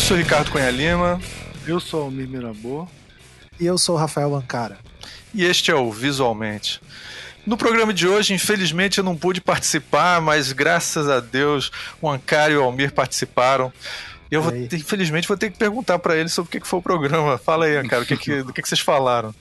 sou Ricardo Cunha Lima. Eu sou o Mirabô. E eu sou o Rafael Ancara. E este é o Visualmente. No programa de hoje, infelizmente, eu não pude participar, mas graças a Deus o Ancara e o Almir participaram. Eu, vou, infelizmente, vou ter que perguntar para eles sobre o que, foi o programa. Fala aí, Ancara, o que, que, do que, que vocês falaram?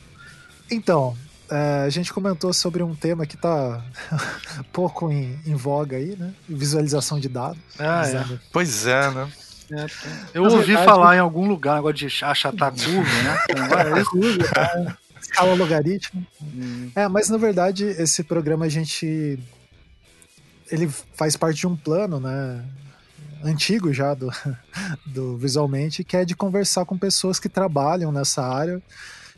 Então, é, a gente comentou sobre um tema que está pouco em, em, voga aí, né? Visualização de dados. Ah, é. Pois é, né? É, eu ouvi verdade, falar em algum lugar, negócio de achatar curva, né? É curva, escala logaritmo. Hum. É, mas na verdade esse programa a gente ele faz parte de um plano, né? Antigo já do, do visualmente, que é de conversar com pessoas que trabalham nessa área,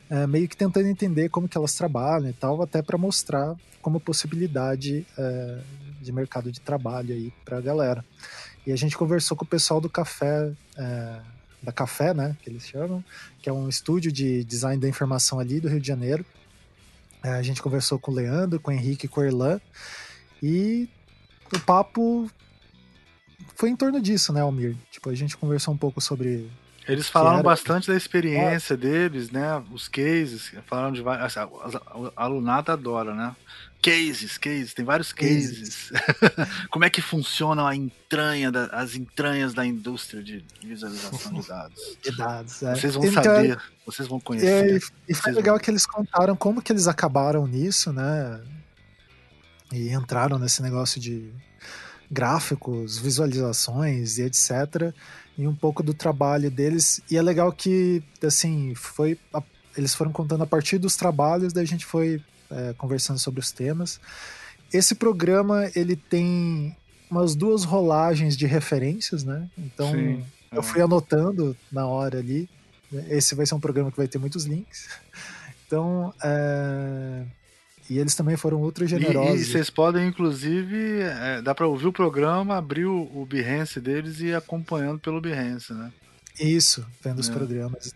é, meio que tentando entender como que elas trabalham e tal, até para mostrar como possibilidade é, de mercado de trabalho aí para a galera. E a gente conversou com o pessoal do café é, da Café, né, que eles chamam, que é um estúdio de design da informação ali do Rio de Janeiro. É, a gente conversou com o Leandro, com o Henrique com o Erlan, e o papo foi em torno disso, né, Almir? Tipo, a gente conversou um pouco sobre eles falaram bastante da experiência deles, né? Os cases, falaram de vários. A, a, a adora, né? Cases, cases, tem vários cases. cases. Como é que funciona a entranha, da, as entranhas da indústria de visualização de dados? De dados, é. Vocês vão então, saber, vocês vão conhecer. É, e foi legal vão... que eles contaram como que eles acabaram nisso, né? E entraram nesse negócio de gráficos, visualizações e etc e um pouco do trabalho deles. E é legal que, assim, foi. A, eles foram contando a partir dos trabalhos, daí a gente foi é, conversando sobre os temas. Esse programa, ele tem umas duas rolagens de referências, né? Então, Sim. eu fui anotando na hora ali. Esse vai ser um programa que vai ter muitos links. Então, é, e eles também foram ultra generosos. E, e vocês podem, inclusive, é, dá para ouvir o programa, abrir o, o Behance deles e ir acompanhando pelo Behance, né? Isso, vendo os é. programas,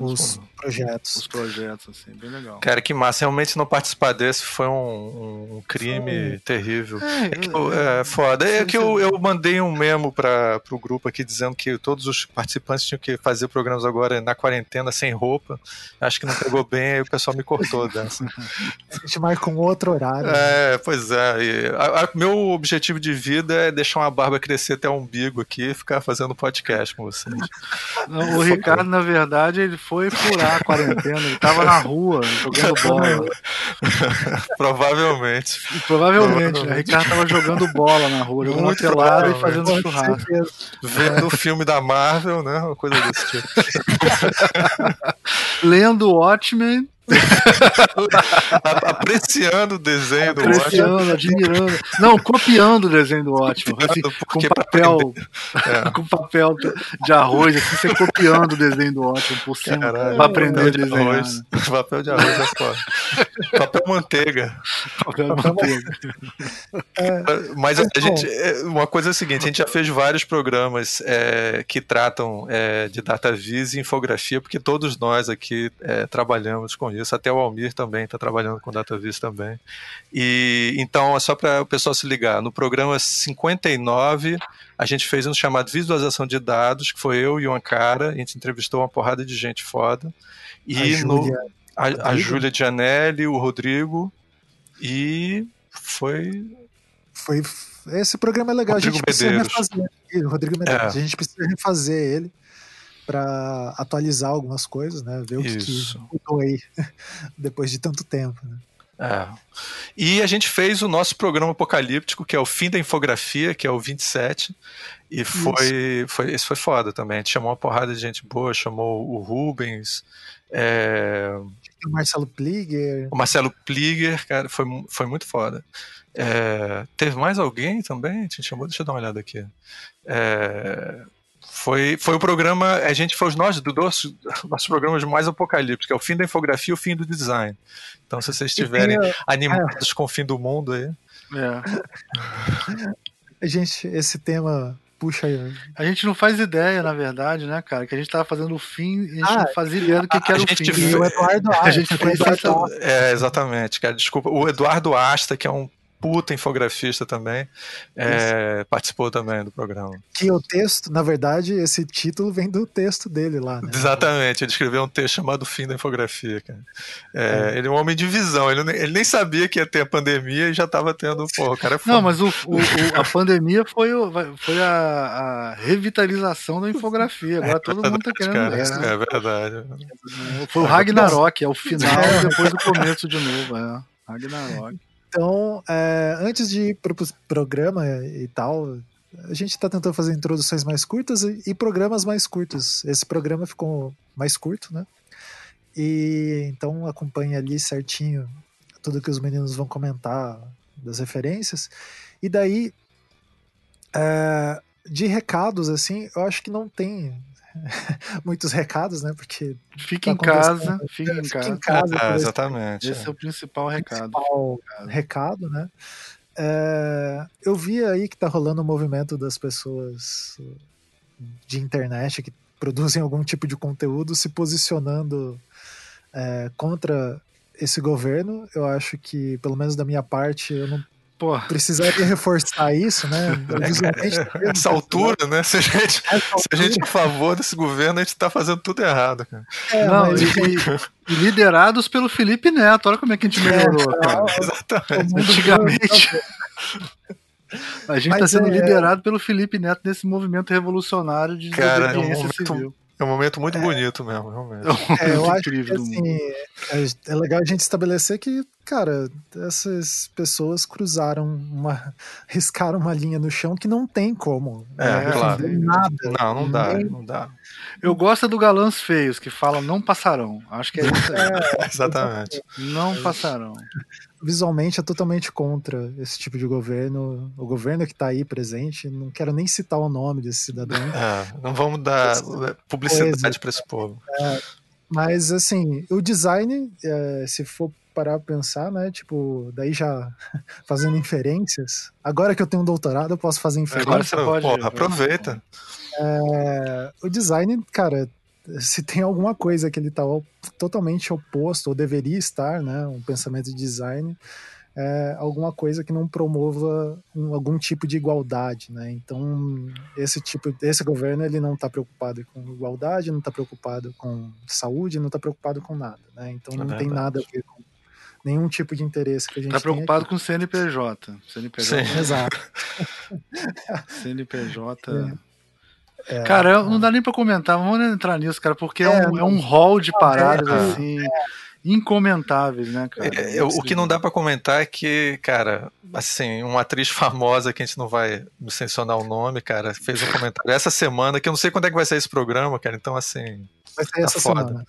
os, projetos. Os projetos, assim, bem legal. Cara, que massa. Realmente não participar desse foi um, um crime foi. terrível. É, é, que eu, é, foda. É que eu, eu mandei um memo para o grupo aqui dizendo que todos os participantes tinham que fazer programas agora na quarentena sem roupa. Acho que não pegou bem, aí o pessoal me cortou dessa. A gente marca um outro horário. É, né? pois é. E, a, a, meu objetivo de vida é deixar uma barba crescer até o umbigo aqui e ficar fazendo podcast com vocês. o Ricardo, na verdade, ele foi furar a quarentena, ele tava na rua jogando bola. Provavelmente. Provavelmente, né? O Ricardo tava jogando bola na rua, jogando Muito pelada e fazendo churrasco. Vendo o filme da Marvel, né? Uma coisa desse tipo. Lendo Watchmen Apreciando o desenho do Apreciando, admirando. Não, copiando o desenho do ótimo. Assim, com papel. É. Com papel de arroz, assim, você copiando o desenho do ótimo por cima. Caralho, pra aprender a desenhar. Arroz. Né? Papel de arroz é foda. papel manteiga. Papel manteiga. É, Mas a, a gente. É, uma coisa é a seguinte: a gente já fez vários programas é, que tratam é, de data vis e infografia, porque todos nós aqui trabalhamos com isso, até o Almir também está trabalhando com DataVis também. E então, é só para o pessoal se ligar, no programa 59, a gente fez um chamado Visualização de Dados, que foi eu e o Ancara, a gente entrevistou uma porrada de gente foda. E a no Júlia, a, a Júlia Gianelli, o Rodrigo, e foi. Foi. Esse programa é legal, Rodrigo a gente precisa refazer. Rodrigo Medeiros, é. a gente precisa refazer ele para atualizar algumas coisas, né? Ver o que, que mudou aí depois de tanto tempo. Né? É. E a gente fez o nosso programa apocalíptico, que é o fim da infografia, que é o 27. E foi, foi, esse foi foda também. A gente chamou uma porrada de gente boa, chamou o Rubens. É... O Marcelo Pliger. O Marcelo Pliger, cara, foi, foi muito foda. É... Teve mais alguém também? A gente chamou, deixa eu dar uma olhada aqui. É... Foi, foi o programa, a gente foi os nossos, do nossos, nossos programas mais apocalípticos, que é o fim da infografia e o fim do design. Então, se vocês estiverem animados é. com o fim do mundo aí. É. gente, esse tema puxa aí. A gente não faz ideia, na verdade, né, cara? Que a gente tava fazendo o fim e a gente ah, não fazia ideia do que, que era o fim. Vê... o Eduardo Asta, a gente fez É, exatamente, cara. Desculpa. O Eduardo Asta, que é um puta infografista também, é, participou também do programa. Que o texto, na verdade, esse título vem do texto dele lá, né? Exatamente, ele escreveu um texto chamado Fim da Infografia. É, é. Ele é um homem de visão, ele, ele, nem sabia que ia ter a pandemia e já estava tendo. Pô, o cara é Não, mas o, o, o, a pandemia foi, foi a, a, revitalização da infografia. Agora todo mundo tá querendo. Cara, é, é verdade. Foi o Ragnarok, é o final depois o começo de novo. É. Ragnarok. Então, é, antes de ir para o programa e tal, a gente está tentando fazer introduções mais curtas e, e, programas mais curtos. Esse programa ficou mais curto, né? E então acompanhe ali certinho tudo que os meninos vão comentar das referências. E daí, é, de recados, assim, eu acho que não tem muitos recados, né? Porque. Fica tá em casa, fica em casa. Em casa ah, exatamente. Esse é, é o principal recado. Principal recado, né? É, eu vi aí que tá rolando um movimento das pessoas de internet que produzem algum tipo de conteúdo se posicionando é, contra esse governo. Eu acho que, pelo menos da minha parte, eu não Pô. Precisaria reforçar isso, né? É, essa altura, né? Se a, gente, se a gente é a favor desse governo, a gente tá fazendo tudo errado, cara. É, Não, mas... e, e, liderados pelo Felipe Neto, olha como é que a gente melhorou, é, cara. Exatamente. Antigamente. A gente está sendo é... liderado pelo Felipe Neto nesse movimento revolucionário de cara, desobediência é um momento, civil. É um momento muito é, bonito mesmo, realmente. É, eu acho que assim, é, é, legal a gente estabelecer que, cara, essas pessoas cruzaram uma. riscaram uma linha no chão que não tem como. É, né, claro. Nada. Não, não dá, nem... não dá. Eu gosto do Galãs Feios, que fala não passarão. Acho que é isso aí. É, exatamente. Não passarão visualmente é totalmente contra esse tipo de governo. O governo que está aí presente, não quero nem citar o nome desse cidadão. É, não vamos dar publicidade para esse povo. É, mas, assim, o design, é, se for parar pra pensar, né? Tipo, daí já fazendo inferências. Agora que eu tenho um doutorado, eu posso fazer inferências. Agora você pode. Porra, aproveita. É, o design, cara, se tem alguma coisa que ele está totalmente oposto, ou deveria estar, né, um pensamento de design, é alguma coisa que não promova um, algum tipo de igualdade, né? Então esse tipo, esse governo ele não está preocupado com igualdade, não está preocupado com saúde, não está preocupado com nada, né? Então é não verdade. tem nada a ver com nenhum tipo de interesse que a gente Está preocupado com CNPJ, CNPJ. Sim. Exato. CNPJ. É. É, cara, não dá nem pra comentar, vamos entrar nisso, cara, porque é, é um, é um hall de paradas, é, assim, incomentáveis, né, cara? É, o que não dá para comentar é que, cara, assim, uma atriz famosa que a gente não vai mencionar o nome, cara, fez um comentário essa semana, que eu não sei quando é que vai sair esse programa, cara, então, assim. Vai ser tá essa foda. semana.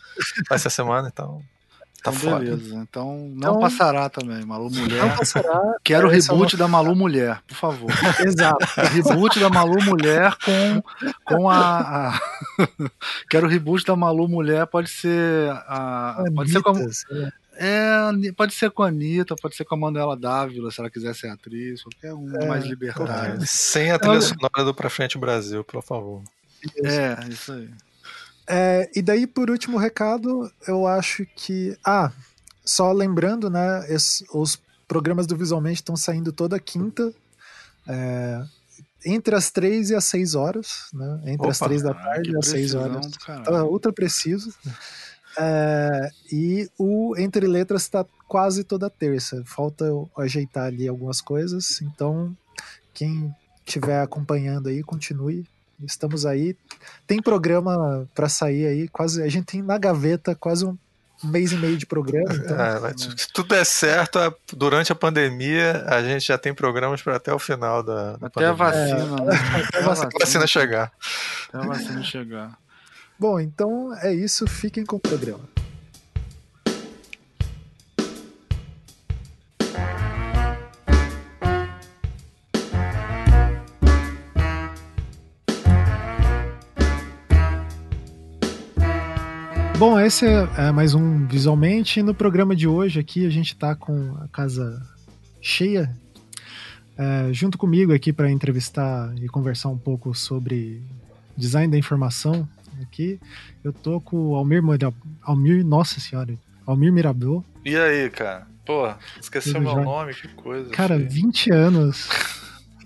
Vai ser essa semana, então. Tá então, beleza. Então não então, passará também, Malu Mulher. Não passará. Quero o reboot da Malu Mulher, por favor. Exato. reboot da Malu Mulher com, com a. a... Quero o reboot da Malu Mulher, pode ser. A... Anitta, pode ser com a... É, pode ser com a Anitta, pode ser com a Manuela Dávila, se ela quiser ser atriz, qualquer um é, mais libertário. Sem a trilha sonora do Pra Frente Brasil, por favor. É, isso aí. É, e daí, por último recado, eu acho que. Ah, só lembrando, né? Esse, os programas do Visualmente estão saindo toda quinta. É, entre as três e as seis horas, né? Entre Opa, as três da tarde e as seis horas. Tá ultra preciso. É, e o Entre Letras está quase toda terça. Falta eu ajeitar ali algumas coisas. Então, quem estiver acompanhando aí, continue Estamos aí. Tem programa para sair aí, quase. A gente tem na gaveta quase um mês e meio de programa. Então... É, se tudo der certo, durante a pandemia, a gente já tem programas para até o final da, da até pandemia. a vacina, é, né? Até a vacina, vacina chegar. Até a vacina chegar. Bom, então é isso. Fiquem com o programa. Bom, esse é, é, mais um Visualmente. No programa de hoje aqui a gente está com a casa cheia. É, junto comigo aqui para entrevistar e conversar um pouco sobre design da informação aqui. Eu tô com o Almir Almir, nossa senhora, Almir Mirabel. E aí, cara? Pô, esqueceu meu nome, que coisa. Cara, filho. 20 anos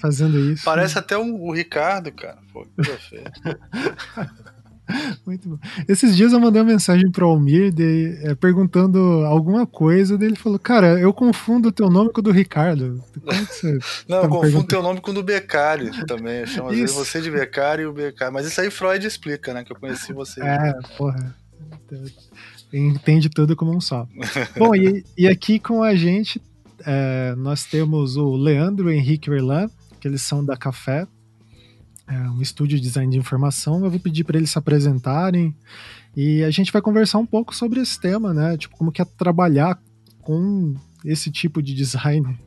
fazendo isso. Parece até um, o Ricardo, cara. Pô, que coisa feia. Muito bom. Esses dias eu mandei uma mensagem pro Almir de, é, perguntando alguma coisa, dele falou: Cara, eu confundo o teu nome com o do Ricardo. Como que você Não, tá eu confundo teu nome com o do Becari também. Eu chamo às vezes você de Becari e o Becari. Mas isso aí Freud explica, né? Que eu conheci você. É, porra. Entende tudo como um só. bom, e, e aqui com a gente é, nós temos o Leandro Henrique Verlan, que eles são da Café é um estúdio de design de informação. Eu vou pedir para eles se apresentarem e a gente vai conversar um pouco sobre esse tema, né? Tipo, como que é trabalhar com esse tipo de design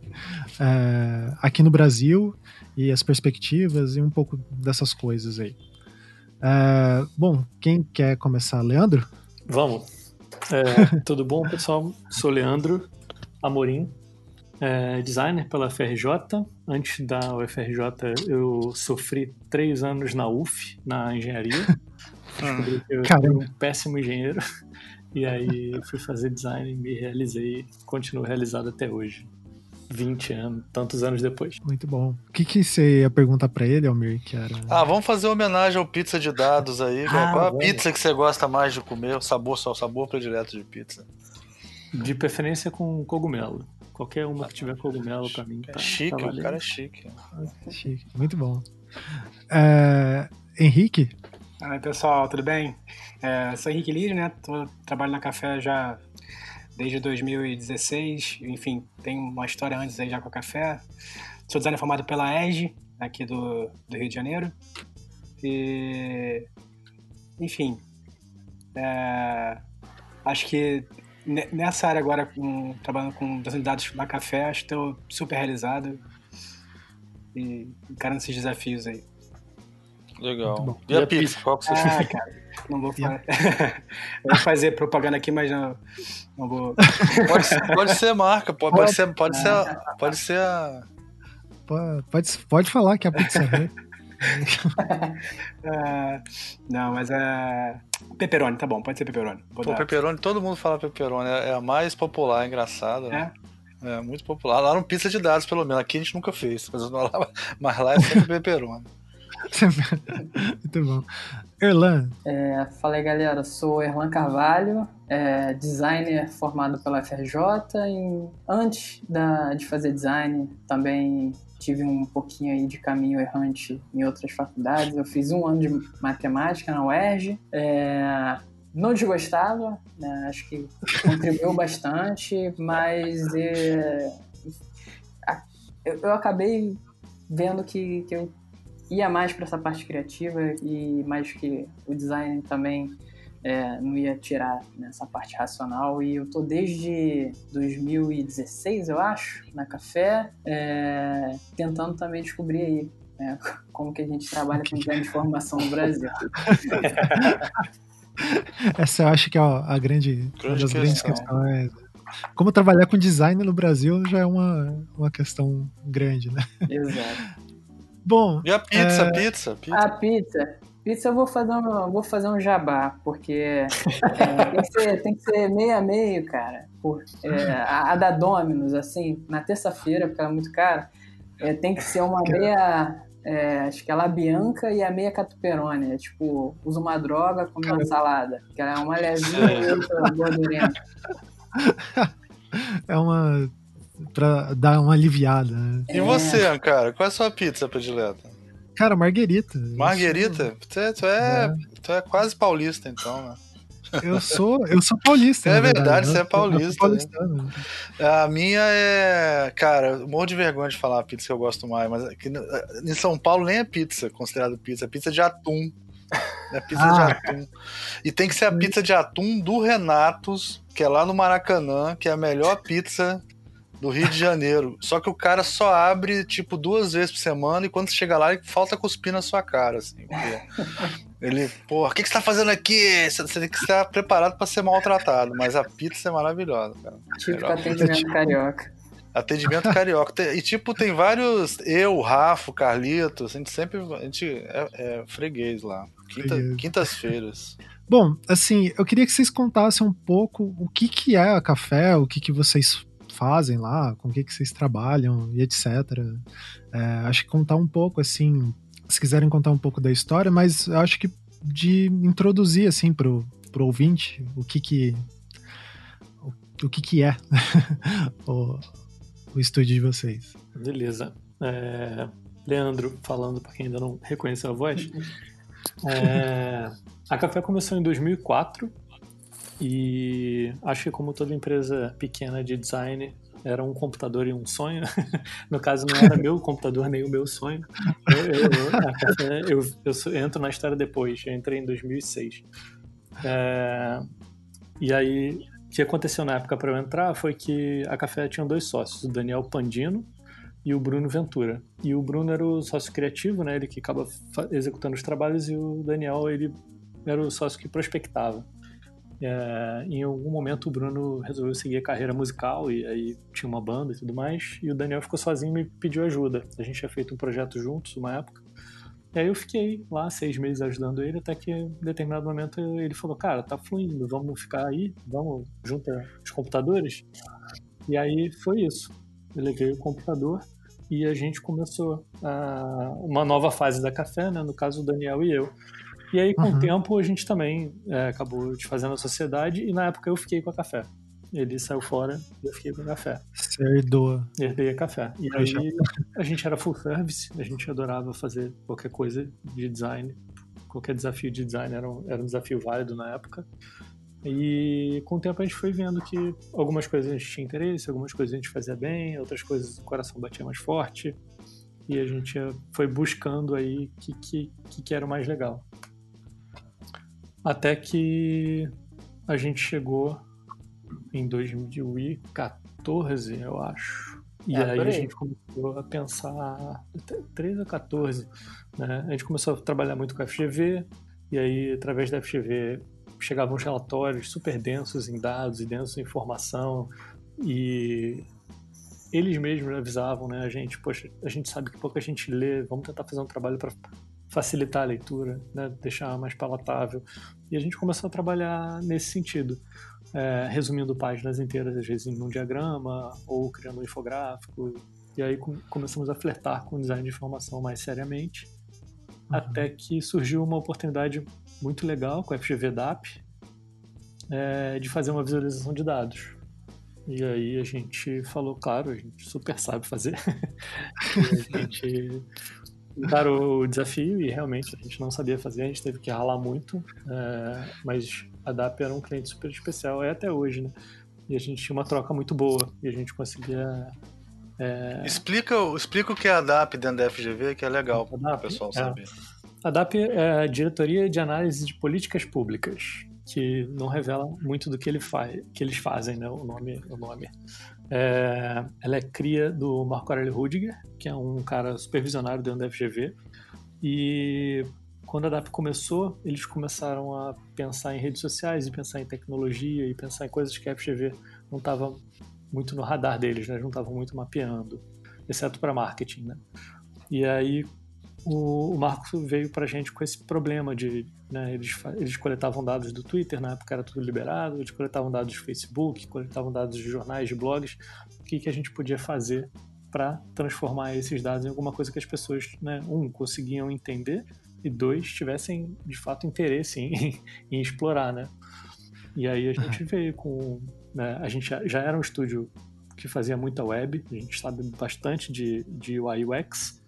é, aqui no Brasil e as perspectivas e um pouco dessas coisas aí. É, bom, quem quer começar? Leandro? Vamos. É, tudo bom, pessoal? Sou Leandro Amorim, é, designer pela FRJ. Antes da UFRJ, eu sofri três anos na UF, na engenharia. Descobri que eu fui um péssimo engenheiro. E aí fui fazer design, me realizei, continuo realizado até hoje. 20 anos, tantos anos depois. Muito bom. O que, que você ia perguntar para ele, Almir? Que era... Ah, vamos fazer homenagem ao pizza de dados aí. Ah, Qual a pizza que você gosta mais de comer? O sabor, só o sabor predileto de pizza? De preferência com cogumelo. Qualquer uma que tiver cogumelo pra mim. É tá, chique, tá o cara é chique. Chique, muito bom. É, Henrique? Oi, pessoal, tudo bem? É, sou Henrique Lide, né? Tô, trabalho na Café já desde 2016. Enfim, tem uma história antes aí já com a Café. Sou designer formado pela EGE, aqui do, do Rio de Janeiro. E, enfim, é, acho que nessa área agora, com, trabalhando com dados da café, acho que estou super realizado e encarando esses desafios aí. Legal. E, e a pizza? Qual que você Ah, cara, não vou falar. vou fazer propaganda aqui, mas não, não vou. Pode, pode ser marca, pode, pode ser, pode ser, pode ser a. Pode, pode falar que a pizza é. Uh, não, mas é. Pepperoni, tá bom, pode ser pepperoni. Pô, dar... pepperoni, todo mundo fala pepperoni, é, é a mais popular, é engraçado. Né? É? É, muito popular. Lá no pizza de dados, pelo menos. Aqui a gente nunca fez, mas lá, mas lá é sempre pepperoni. muito bom. Erlan. É, fala aí, galera. Sou Erlan Carvalho, é, designer formado pela FRJ. E antes da, de fazer design, também tive um pouquinho aí de caminho errante em outras faculdades. Eu fiz um ano de matemática na UERJ. É, não desgostava, né? acho que contribuiu bastante, mas é, eu, eu, acabei vendo que, que eu ia mais para essa parte criativa e mais que o design também é, não ia tirar nessa parte racional. E eu tô desde 2016, eu acho, na Café, é, tentando também descobrir aí né, como que a gente trabalha com design de formação no Brasil. Essa eu acho que é a grande, grande uma das questão. grandes questões. Como trabalhar com design no Brasil já é uma, uma questão grande, né? Exato. Bom. E a pizza, é... pizza, pizza? A pizza. Isso eu vou fazer um, vou fazer um jabá, porque é, tem, que ser, tem que ser meio a meio, cara. Por, é, a, a, da Dominus, assim, na terça-feira, porque ela é muito cara, é, tem que ser uma meia. É, acho que ela é bianca e a meia catuperone. É tipo, usa uma droga com uma salada. Que ela é uma levinha e outra gordurenta. É uma. pra dar uma aliviada. Né? E você, cara? Qual é a sua pizza predileta? Cara, Marguerita. Marguerita? Tu é, tu é, é, tu é quase paulista, então, né? Eu sou, eu sou paulista. É verdade, verdade, você é paulista. Né? A minha é. Cara, eu morro de vergonha de falar a pizza que eu gosto mais, mas aqui, em São Paulo nem é pizza considerado pizza, é pizza de atum. É pizza ah. de atum. E tem que ser a pizza de atum do Renatos, que é lá no Maracanã, que é a melhor pizza do Rio de Janeiro. Só que o cara só abre, tipo, duas vezes por semana e quando você chega lá, ele falta cuspir na sua cara, assim. Ele, porra, o que, que você tá fazendo aqui? Você tem que estar preparado para ser maltratado, mas a pizza é maravilhosa, cara. Tipo atendimento carioca. Atendimento carioca. E, tipo, tem vários. Eu, Rafa, Carlitos, a gente sempre. A gente é, é freguês lá. Quinta, quintas-feiras. Bom, assim, eu queria que vocês contassem um pouco o que, que é a café, o que, que vocês fazem lá, com o que, que vocês trabalham e etc. É, acho que contar um pouco, assim, se quiserem contar um pouco da história, mas acho que de introduzir, assim, pro, pro ouvinte o que que, o, o que que é o, o estúdio de vocês. Beleza. É, Leandro, falando para quem ainda não reconheceu a voz. É, a Café começou em 2004 e acho que como toda empresa pequena de design, era um computador e um sonho. no caso, não era meu computador nem o meu sonho. Eu, eu, eu, eu, entro na história depois, eu entrei em 2006. É, e aí, o que aconteceu na época para eu entrar foi que a Café tinha dois sócios, o Daniel Pandino e o Bruno Ventura. E o Bruno era o sócio criativo, né, ele que acaba executando os trabalhos, e o Daniel, ele era o sócio que prospectava. É, em algum momento o Bruno resolveu seguir a carreira musical e aí tinha uma banda e tudo mais, e o Daniel ficou sozinho e me pediu ajuda. A gente tinha feito um projeto juntos uma época. E aí eu fiquei lá seis meses ajudando ele, até que em determinado momento ele falou, cara, tá fluindo, vamos ficar aí, vamos juntar os computadores. E aí foi isso. Eu levei o computador e a gente começou a, uma nova fase da café, né? No caso o Daniel e eu. E aí, com uhum. o tempo, a gente também é, acabou desfazendo a sociedade e na época eu fiquei com a café. Ele saiu fora e eu fiquei com a café. Você herdou. Herdei a café. E aí a gente era full service, a gente adorava fazer qualquer coisa de design. Qualquer desafio de design era um, era um desafio válido na época. E com o tempo a gente foi vendo que algumas coisas a gente tinha interesse, algumas coisas a gente fazia bem, outras coisas o coração batia mais forte. E a gente foi buscando aí o que, que, que era o mais legal. Até que a gente chegou em 2014, eu acho. E é, aí a gente começou a pensar, 13 a 14, né? A gente começou a trabalhar muito com a FGV, e aí através da FGV chegavam os relatórios super densos em dados e densos em informação, e eles mesmos avisavam né, a gente, poxa, a gente sabe que pouca gente lê, vamos tentar fazer um trabalho para facilitar a leitura, né, deixar mais palatável. E a gente começou a trabalhar nesse sentido, é, resumindo páginas inteiras, às vezes em um diagrama ou criando um infográfico. E aí com, começamos a flertar com o design de informação mais seriamente, uhum. até que surgiu uma oportunidade muito legal com a FGV DAP é, de fazer uma visualização de dados. E aí a gente falou, claro, a gente super sabe fazer. a gente encarou o desafio e realmente a gente não sabia fazer, a gente teve que ralar muito, é, mas a DAP era um cliente super especial, é até hoje, né? E a gente tinha uma troca muito boa e a gente conseguia. É... Explica, explica o que é a DAP dentro da FGV, que é legal para o pessoal é. saber. A DAP é a Diretoria de Análise de Políticas Públicas, que não revela muito do que, ele faz, que eles fazem, né? O nome, o nome. É, ela é cria do Marco Aurélio Rudiger, que é um cara supervisionário dentro da FGV. E quando a DAP começou, eles começaram a pensar em redes sociais e pensar em tecnologia e pensar em coisas que a FGV não estava muito no radar deles, né? não estavam muito mapeando, exceto para marketing. Né? E aí o, o Marco veio para a gente com esse problema de né, eles, eles coletavam dados do Twitter, na época era tudo liberado, eles coletavam dados do Facebook, coletavam dados de jornais, de blogs, o que, que a gente podia fazer para transformar esses dados em alguma coisa que as pessoas, né, um, conseguiam entender e dois, tivessem de fato interesse em, em explorar, né? E aí a gente veio com, né, a gente já, era um estúdio que fazia muita web, a gente sabe bastante de, de UI UX,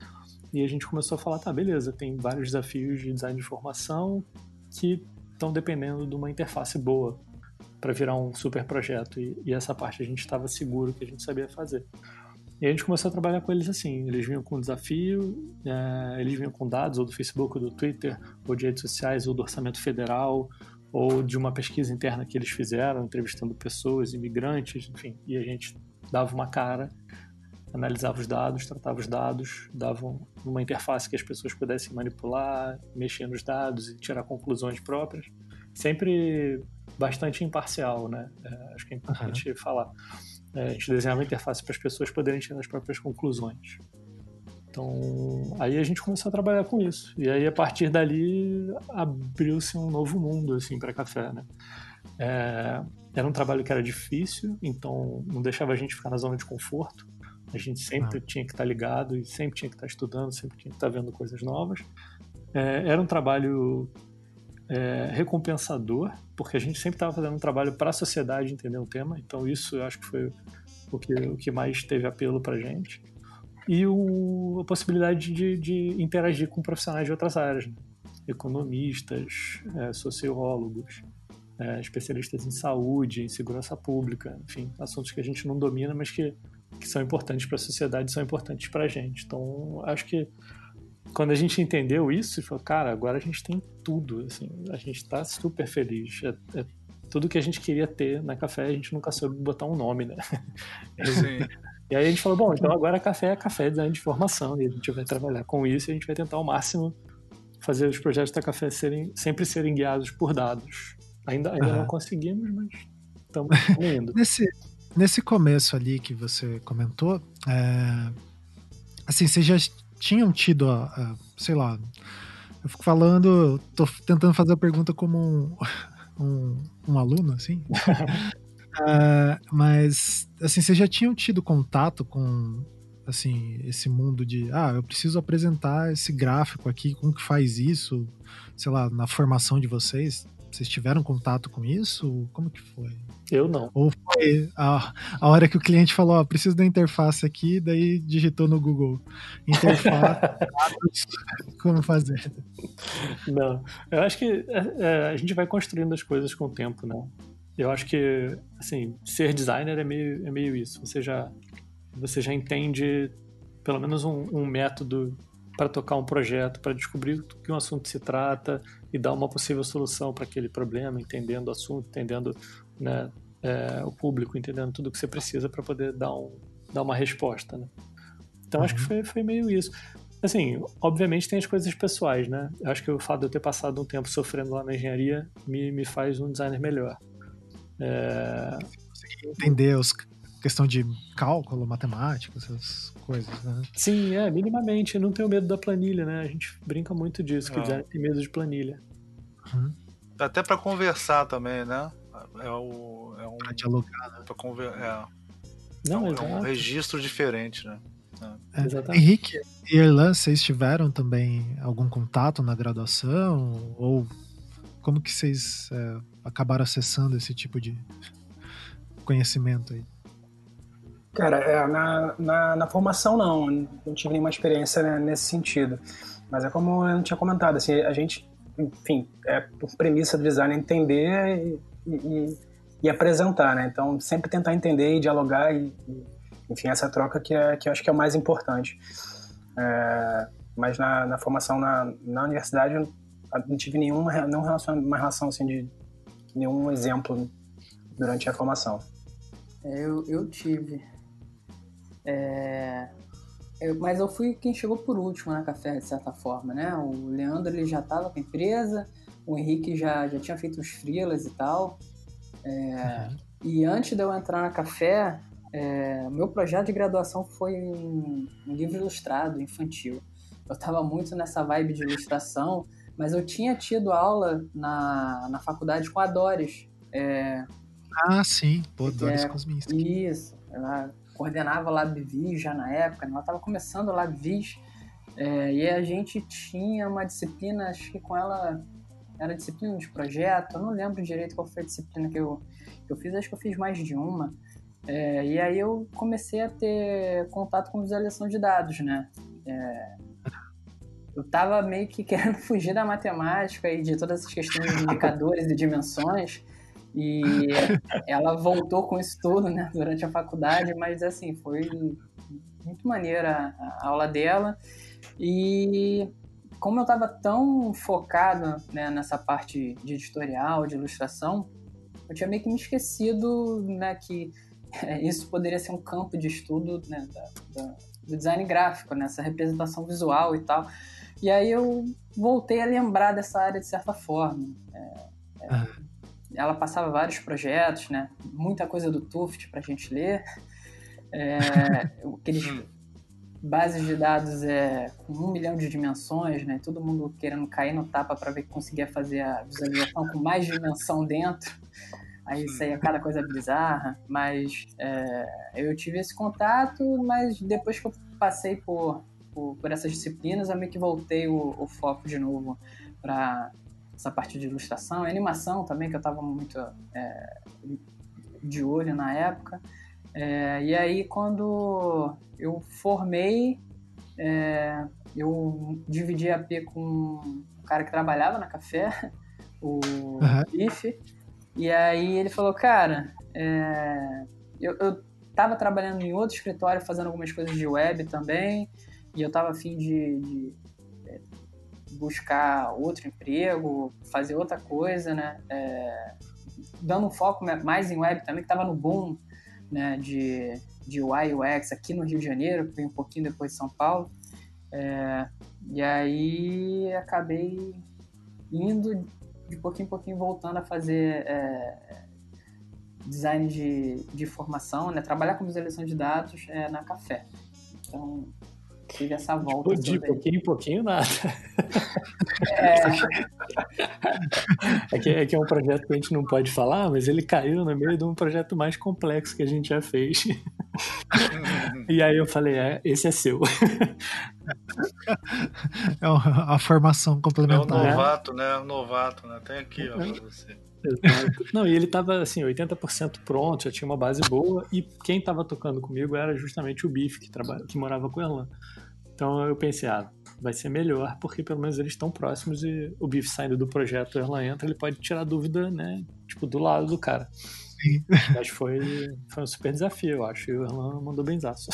e a gente começou a falar, tá, beleza, tem vários desafios de design de informação que estão dependendo de uma interface boa para virar um super projeto. E, e essa parte a gente estava seguro que a gente sabia fazer. E a gente começou a trabalhar com eles assim. Eles vinham com desafio, é, eles vinham com dados ou do Facebook, ou do Twitter, ou de redes sociais, ou do orçamento federal, ou de uma pesquisa interna que eles fizeram, entrevistando pessoas, imigrantes, enfim. E a gente dava uma cara analisava os dados, tratava os dados, dava uma interface que as pessoas pudessem manipular, mexer nos dados e tirar conclusões próprias. Sempre bastante imparcial, né? É, acho que é importante uhum. falar. É, a gente desenhava uma interface para as pessoas poderem tirar as próprias conclusões. Então, aí a gente começou a trabalhar com isso. E aí, a partir dali, abriu-se um novo mundo, assim, para café, né? É, era um trabalho que era difícil, então não deixava a gente ficar na zona de conforto. A gente sempre ah. tinha que estar ligado e sempre tinha que estar estudando, sempre tinha que estar vendo coisas novas. É, era um trabalho é, recompensador, porque a gente sempre estava fazendo um trabalho para a sociedade entender um tema, então isso eu acho que foi o que, o que mais teve apelo para a gente. E o, a possibilidade de, de, interagir com profissionais de outras áreas, né? economistas, é, sociólogos, é, especialistas em saúde, em segurança pública, enfim, assuntos que a gente não domina, mas que, que são importantes para a sociedade, são importantes para a gente. Então, acho que quando a gente entendeu isso, falou, cara, agora a gente tem tudo, assim, a gente está super feliz. É, é, tudo que a gente queria ter na café, a gente nunca soube botar um nome, né? Sim. e aí a gente falou, bom, então agora café é café design de formação, e a gente vai trabalhar com isso e a gente vai tentar ao máximo fazer os projetos da café serem, sempre serem guiados por dados. Ainda, ainda uhum. não conseguimos, mas estamos indo. nesse, nesse começo ali que você comentou, é, assim, você já tinham tido, a, a, sei lá, eu fico falando, tô tentando fazer a pergunta como um, um, um aluno, assim. uh, mas, assim, vocês já tinham tido contato com, assim, esse mundo de, ah, eu preciso apresentar esse gráfico aqui, como que faz isso, sei lá, na formação de vocês? Vocês tiveram contato com isso? Como que foi? Eu não. Ou foi a, a hora que o cliente falou, ó, preciso da interface aqui, daí digitou no Google interface, como fazer? Não, eu acho que é, é, a gente vai construindo as coisas com o tempo, né? Eu acho que, assim, ser designer é meio, é meio isso. Você já, você já entende pelo menos um, um método para tocar um projeto, para descobrir do que um assunto se trata e dar uma possível solução para aquele problema, entendendo o assunto, entendendo né, é, o público, entendendo tudo que você precisa para poder dar, um, dar uma resposta. Né? Então uhum. acho que uhum. foi, foi meio isso. Assim, obviamente tem as coisas pessoais, né? Eu acho que o fato de eu ter passado um tempo sofrendo lá na engenharia me, me faz um designer melhor. É... Entender os questão de cálculo, matemática, essas coisas, né? Sim, é, minimamente. Não tenho medo da planilha, né? A gente brinca muito disso, que o designer tem medo de planilha. Uhum. Até para conversar também, né? É, o, é um. Pra dialogar, né? Pra conver, é, Não, é, um, é um registro diferente, né? É. É. Henrique e Erlan, vocês tiveram também algum contato na graduação? Ou como que vocês é, acabaram acessando esse tipo de conhecimento aí? Cara, é, na, na, na, formação não, não tive nenhuma experiência né, nesse sentido. Mas é como eu tinha comentado, assim, a gente, enfim, é por premissa do design entender e, e, e apresentar, né? Então, sempre tentar entender e dialogar e, e, enfim, essa troca que, é, que eu acho que é o mais importante. É, mas na, na formação na, na universidade eu não tive nenhuma não relação, uma relação assim de nenhum exemplo durante a formação. É, eu, eu tive. É... Eu, mas eu fui quem chegou por último na café, de certa forma, né? O Leandro ele já estava com a empresa, o Henrique já, já tinha feito os freelas e tal. É... Uhum. E antes de eu entrar na café, é... meu projeto de graduação foi um, um livro ilustrado, infantil. Eu estava muito nessa vibe de ilustração, mas eu tinha tido aula na, na faculdade com a Doris. É... Ah, sim, pô, Doris é, Kosminski. Isso, ela coordenava o LabVis já na época, né? ela estava começando o LabVis, é, e a gente tinha uma disciplina, acho que com ela era disciplina de projeto, eu não lembro direito qual foi a disciplina que eu, que eu fiz, acho que eu fiz mais de uma. É, e aí eu comecei a ter contato com visualização de dados, né? É, eu estava meio que querendo fugir da matemática e de todas essas questões de indicadores e dimensões, e ela voltou com isso tudo, né, durante a faculdade, mas assim, foi muito maneira a aula dela. E como eu estava tão focado né, nessa parte de editorial, de ilustração, eu tinha meio que me esquecido né, que isso poderia ser um campo de estudo né, da, da, do design gráfico, nessa né, representação visual e tal. E aí eu voltei a lembrar dessa área de certa forma. É, é, ela passava vários projetos, né? Muita coisa do Tuft para a gente ler. É, aqueles, bases de dados é, com um milhão de dimensões, né? Todo mundo querendo cair no tapa para ver que conseguia fazer a visualização com mais dimensão dentro. Aí saía cada coisa bizarra. Mas é, eu tive esse contato, mas depois que eu passei por, por, por essas disciplinas, eu meio que voltei o, o foco de novo para essa parte de ilustração, e animação também, que eu estava muito é, de olho na época. É, e aí, quando eu formei, é, eu dividi a P com um cara que trabalhava na café, o uhum. Bife, e aí ele falou, cara, é, eu, eu tava trabalhando em outro escritório, fazendo algumas coisas de web também, e eu tava afim de, de buscar outro emprego, fazer outra coisa, né? É, dando um foco mais em web também, que estava no boom né, de, de UI UX aqui no Rio de Janeiro, que um pouquinho depois de São Paulo. É, e aí acabei indo de pouquinho em pouquinho voltando a fazer é, design de, de formação, né, trabalhar com visualização de dados é, na Café. Então, tive essa volta. Tipo, de pouquinho em pouquinho, nada. É... é, que, é que é um projeto que a gente não pode falar, mas ele caiu no meio de um projeto mais complexo que a gente já fez. e aí eu falei, é, esse é seu. É a formação complementar. É um novato, né? Um novato, né? Tem aqui, ó, pra você. Exato. Não, e ele tava assim, 80% pronto, já tinha uma base boa, e quem tava tocando comigo era justamente o Biff, que, trabalha, que morava com o Erlan. Então eu pensei, ah, vai ser melhor, porque pelo menos eles estão próximos e o Biff saindo do projeto, o Erlan entra, ele pode tirar dúvida, né, tipo, do lado do cara. Sim. Mas foi, foi um super desafio, eu acho, e o Erlan mandou benzaço.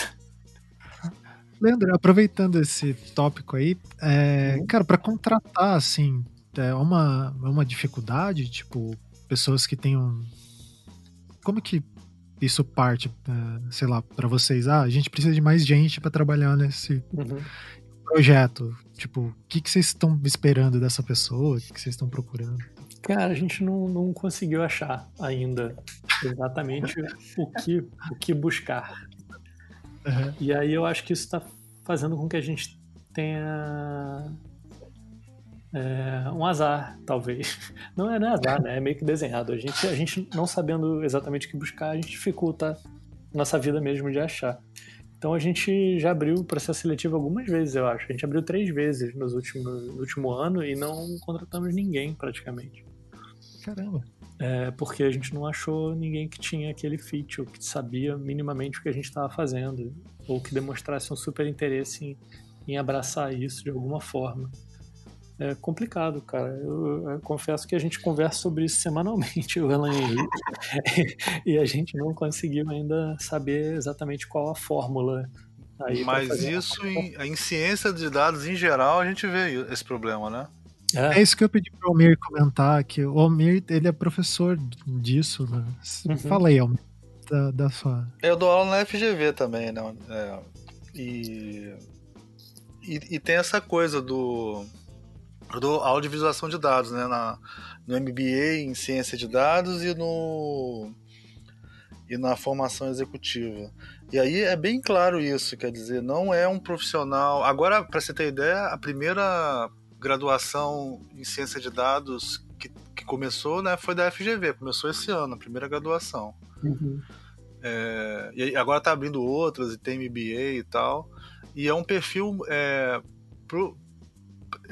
Leandro, aproveitando esse tópico aí, é, uhum. cara, para contratar, assim, é uma, é uma dificuldade, tipo, pessoas que tenham. Como que isso parte, sei lá, para vocês? Ah, a gente precisa de mais gente para trabalhar nesse uhum. projeto. Tipo, o que, que vocês estão esperando dessa pessoa? O que, que vocês estão procurando? Cara, a gente não, não conseguiu achar ainda exatamente o que, o que buscar. Uhum. E aí eu acho que isso está fazendo com que a gente tenha é, um azar, talvez. Não é, não é azar, né? É meio que desenhado. A gente, a gente não sabendo exatamente o que buscar, a gente dificulta nossa vida mesmo de achar. Então a gente já abriu o processo seletivo algumas vezes, eu acho. A gente abriu três vezes nos últimos, no último ano e não contratamos ninguém, praticamente. Caramba. É, porque a gente não achou ninguém que tinha aquele fit, ou que sabia minimamente o que a gente estava fazendo, ou que demonstrasse um super interesse em, em abraçar isso de alguma forma é complicado, cara. Eu, eu, confesso que a gente conversa sobre isso semanalmente, o Alan Henrique, e a gente não conseguiu ainda saber exatamente qual a fórmula. Mas isso em, em, ciência de dados em geral a gente vê esse problema, né? É, é isso que eu pedi para o Almir comentar, que o Almir ele é professor disso, né? Uhum. Fala aí, Almir, da, da sua... Eu dou aula na FGV também, né? É, e, e, e tem essa coisa do eu dou aula de visualização de dados, né? Na, no MBA em ciência de dados e no e na formação executiva. E aí é bem claro isso, quer dizer, não é um profissional. Agora, para você ter ideia, a primeira graduação em ciência de dados que, que começou, né, foi da FGV, começou esse ano, a primeira graduação. Uhum. É, e agora está abrindo outras e tem MBA e tal. E é um perfil é, pro,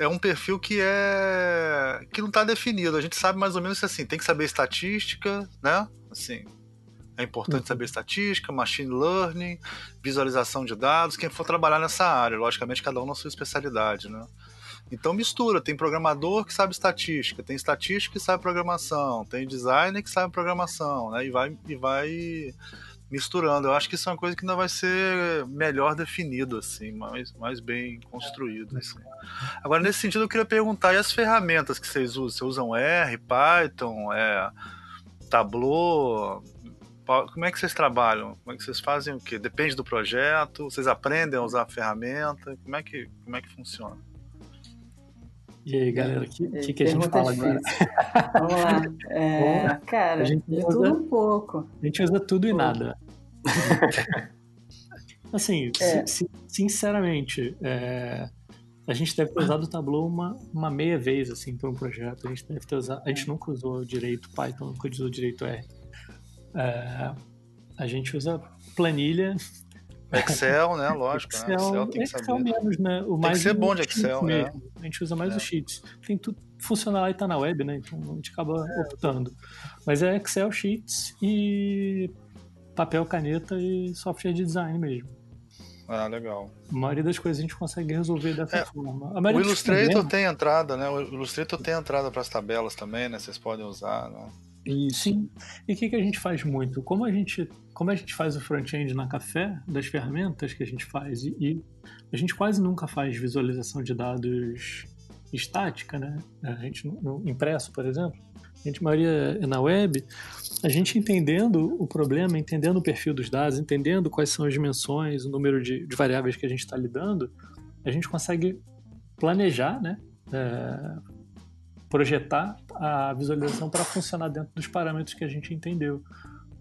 é um perfil que é que não está definido. A gente sabe mais ou menos que assim, tem que saber estatística, né? Assim, é importante uhum. saber estatística, machine learning, visualização de dados, quem for trabalhar nessa área, logicamente cada um na sua especialidade, né? Então mistura, tem programador que sabe estatística, tem estatística que sabe programação, tem designer que sabe programação, né? E vai e vai misturando. Eu acho que isso é uma coisa que ainda vai ser melhor definido, assim, mais, mais bem construído. Assim. Agora, nesse sentido, eu queria perguntar, e as ferramentas que vocês usam? Vocês usam R, Python, é, Tableau? Como é que vocês trabalham? Como é que vocês fazem o quê? Depende do projeto? Vocês aprendem a usar a ferramenta? Como é que, como é que funciona? E aí, galera, o que, que, que, a gente fala agora? Vamos lá. É, cara, a gente de usa, tudo um pouco. A gente usa tudo e nada. Assim, É. si- sinceramente, é, a gente deve ter usado o Tableau uma, uma meia vez, assim, para um projeto. A gente deve ter usado. A gente nunca usou direito Python, nunca usou direito R. É, a gente usa planilha. Excel, né? Lógico, né? Excel tem que Excel saber. menos, né? O que mais ser o bom de Excel, né? A gente usa mais É. o Sheets. Tem tudo funciona lá e tá na web, né? Então a gente acaba optando. Mas é Excel, Sheets e papel, caneta e software de design mesmo. Ah, legal. A maioria das coisas a gente consegue resolver dessa É, forma. O Illustrator tem entrada, né? O Illustrator tem entrada para as tabelas também, né? Vocês podem usar, né? Sim. E o que, que a gente faz muito? Como a gente, como a gente faz o front-end na café, das ferramentas que a gente faz, e, e a gente quase nunca faz visualização de dados estática, né? A gente, no, impresso, por exemplo, a gente, maioria é na web, a gente entendendo o problema, entendendo o perfil dos dados, entendendo quais são as dimensões, o número de, de variáveis que a gente está lidando, a gente consegue planejar, né? É, projetar a visualização para funcionar dentro dos parâmetros que a gente entendeu.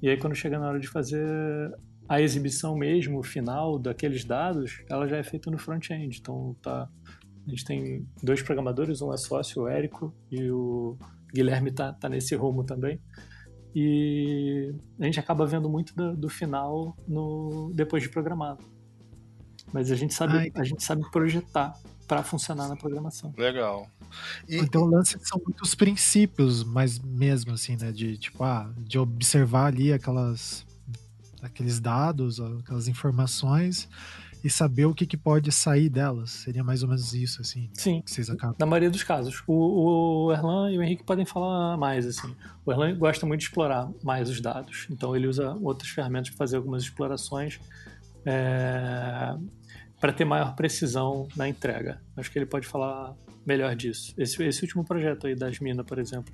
E aí, quando chega na hora de fazer a exibição mesmo, o final daqueles dados, ela já é feita no front-end. Então, tá, a gente tem dois programadores, um é sócio, o Érico, e o Guilherme tá, tá nesse rumo também. E a gente acaba vendo muito do, do final no, depois de programado. Mas a gente sabe, entendi. a gente sabe projetar para funcionar na programação. Legal. E, Então o lance são muitos princípios, mas mesmo assim, né? De tipo, ah, de observar ali aquelas aqueles dados, aquelas informações e saber o que, que pode sair delas. Seria mais ou menos isso, assim, Sim, que vocês acabam. Na maioria dos casos. O, o Erlan e o Henrique podem falar mais, assim. O Erlan gosta muito de explorar mais os dados. Então ele usa outras ferramentas para fazer algumas explorações para ter maior precisão na entrega. Acho que ele pode falar melhor disso. Esse, esse último projeto aí das minas, por exemplo.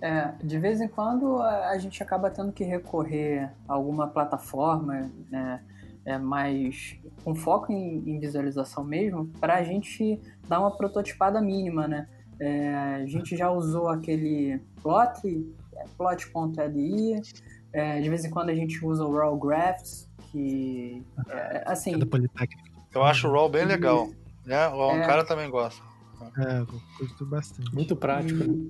É, de vez em quando a gente acaba tendo que recorrer a alguma plataforma né, é, mais com foco em, em visualização mesmo, para a gente dar uma prototipada mínima, né? É, a gente já usou aquele plot, é, plot.li, é, de vez em quando a gente usa o Raw Graphs, que é, assim, É da Politécnica. eu acho o Raw bem legal. Né? O É. cara também gosta. É, eu curto bastante. Muito prático. né?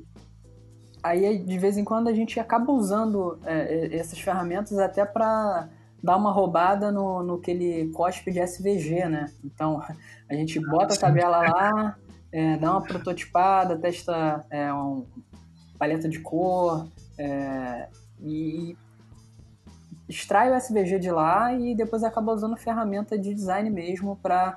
E aí, de vez em quando, a gente acaba usando é, essas ferramentas até para dar uma roubada no, no aquele cospe de SVG, né? Então, a gente bota a tabela lá, é, dá uma prototipada, testa é, um paleta de cor é, e extrai o SVG de lá e depois acaba usando ferramenta de design mesmo para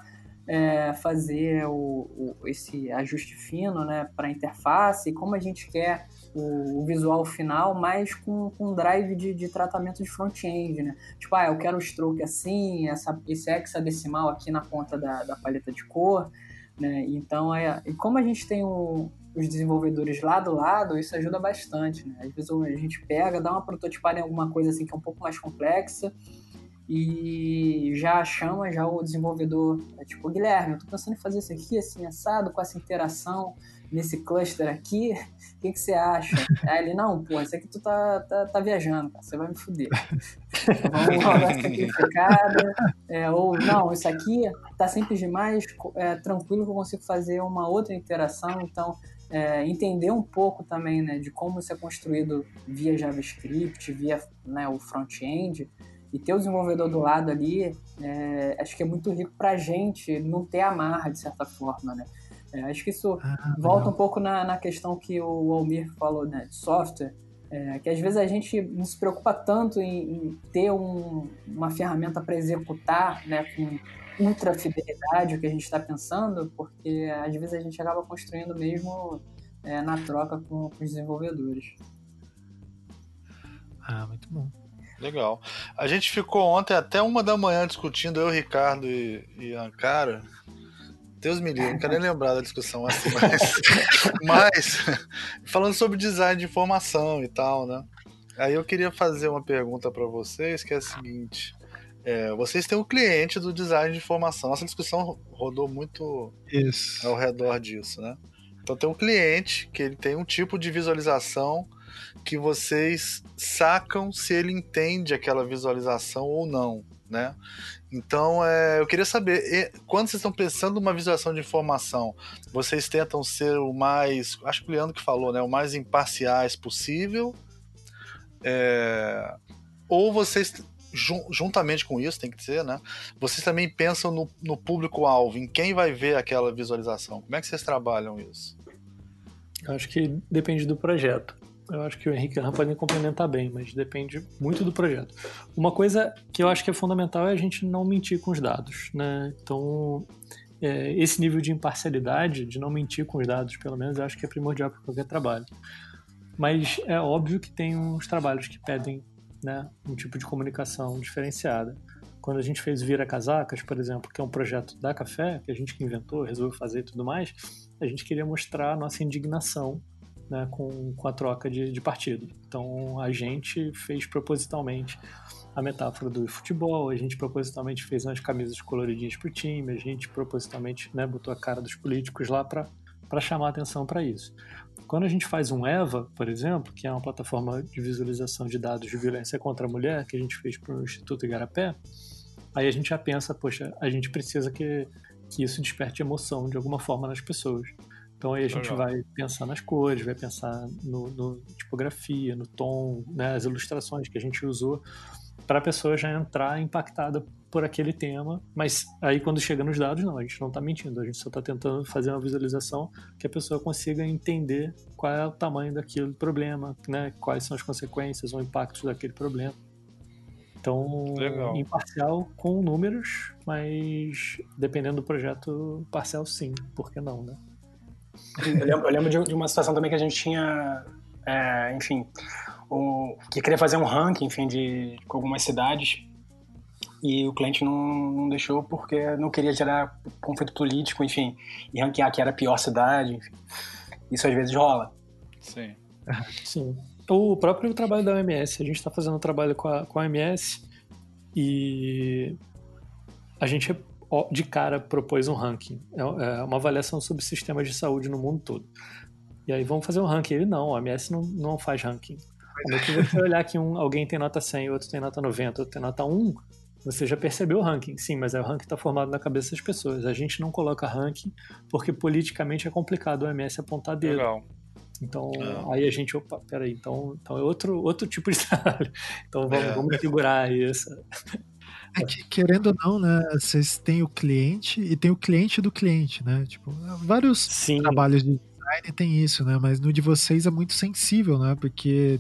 fazer o, o- esse ajuste fino né, para a interface como a gente quer o, o visual final, mas com, com drive de, de tratamento de front-end. Né? Tipo, ah, eu quero o stroke assim, essa, esse hexadecimal aqui na ponta da, da paleta de cor. Né? Então, é, e como a gente tem o- os desenvolvedores lado a lado, isso ajuda bastante. Né? Às vezes a gente pega, dá uma prototipada em alguma coisa assim que é um pouco mais complexa e já chama já o desenvolvedor, é tipo, Guilherme, eu tô pensando em fazer isso aqui, assim, assado, com essa interação nesse cluster aqui, o que, que você acha? Aí ele, não, pô, isso aqui tu tá, tá, tá viajando, cara, você vai me fuder. Vamos rodar simplificada, é, ou não, isso aqui tá simples demais, é, tranquilo que eu consigo fazer uma outra interação, então é, entender um pouco também né, de como isso é construído via JavaScript, via né, o front-end, e ter o desenvolvedor do lado ali, é, acho que é muito rico para a gente não ter amarra, de certa forma, né? É, acho que isso Ah, volta legal. um pouco na, na questão que o Almir falou né, de software, é, que às vezes a gente não se preocupa tanto em, em ter um- uma ferramenta para executar né, com ultra fidelidade o que a gente está pensando, porque às vezes a gente acaba construindo mesmo é, na troca com, com os desenvolvedores. Ah, muito bom. Legal. A gente ficou ontem até uma da manhã discutindo, eu, Ricardo e, e Ankara. Deus me livre, não quero nem lembrar da discussão assim, mas, mas falando sobre design de informação e tal, né? Aí eu queria fazer uma pergunta para vocês, que é a seguinte: é, vocês têm um cliente do design de informação. Nossa discussão rodou muito Isso. ao redor disso, né? Então tem um cliente que ele tem um tipo de visualização que vocês sacam se ele entende aquela visualização ou não, né? Então, é, eu queria saber, quando vocês estão pensando numa visualização de informação, vocês tentam ser o mais, acho que o Leandro que falou, né, o mais imparciais possível, é, ou vocês, juntamente com isso, tem que ser, né, vocês também pensam no, no público-alvo, em quem vai ver aquela visualização. Como é que vocês trabalham isso? Eu acho que depende do projeto. Eu acho que o Henrique e o podem complementar bem, mas depende muito do projeto. Uma coisa que eu acho que é fundamental é a gente não mentir com os dados, né? Então, é, esse nível de imparcialidade, de não mentir com os dados, pelo menos, eu acho que é primordial para qualquer trabalho. Mas é óbvio que tem uns trabalhos que pedem né, um tipo de comunicação diferenciada. Quando a gente fez Vira Casacas, por exemplo, que é um projeto da Café, que a gente que inventou, resolveu fazer e tudo mais, a gente queria mostrar a nossa indignação né, com, com a troca de, de partido. Então a gente fez propositalmente a metáfora do futebol, a gente propositalmente fez umas camisas coloridinhas para o time, a gente propositalmente né, botou a cara dos políticos lá para chamar atenção para isso. Quando a gente faz um EVA, por exemplo, que é uma plataforma de visualização de dados de violência contra a mulher, que a gente fez para o Instituto Igarapé, aí a gente já pensa, poxa, a gente precisa que, que isso desperte emoção de alguma forma nas pessoas. Então aí a gente Legal. vai pensar nas cores, vai pensar no, no tipografia, no tom, né, as ilustrações que a gente usou para a pessoa já entrar impactada por aquele tema, mas aí quando chega nos dados, não, a gente não está mentindo, a gente só está tentando fazer uma visualização que a pessoa consiga entender qual é o tamanho daquele problema, né, quais são as consequências ou impactos daquele problema. Então, Legal. imparcial com números, mas dependendo do projeto, parcial sim, por que não, né? Eu lembro, eu lembro de, uma situação também que a gente tinha, é, enfim, o, que queria fazer um ranking, enfim, de, com algumas cidades e o cliente não, não, deixou porque não queria gerar conflito político, enfim, e ranquear que era a pior cidade, enfim. Isso às vezes rola. Sim. Sim. O próprio trabalho da OMS, a gente está fazendo um trabalho com a, com a OMS e a gente de cara propôs um ranking. É, é uma avaliação sobre sistemas de saúde no mundo todo. E aí vamos fazer um ranking. Ele não, a OMS não, não faz ranking. Quando é você olhar que um, alguém tem nota 100, outro tem nota 90, outro tem nota 1, você já percebeu o ranking. Sim, mas é o ranking está formado na cabeça das pessoas. A gente não coloca ranking porque politicamente é complicado o OMS apontar dedo. Legal. Então, ah. aí a gente, opa, peraí, então, então é outro, outro tipo de trabalho. Então vamos, é. vamos segurar isso. É que, querendo ou não, né? Vocês têm o cliente e tem o cliente do cliente, né? Tipo, vários Sim. trabalhos de design tem isso, né? Mas no de vocês é muito sensível, né? Porque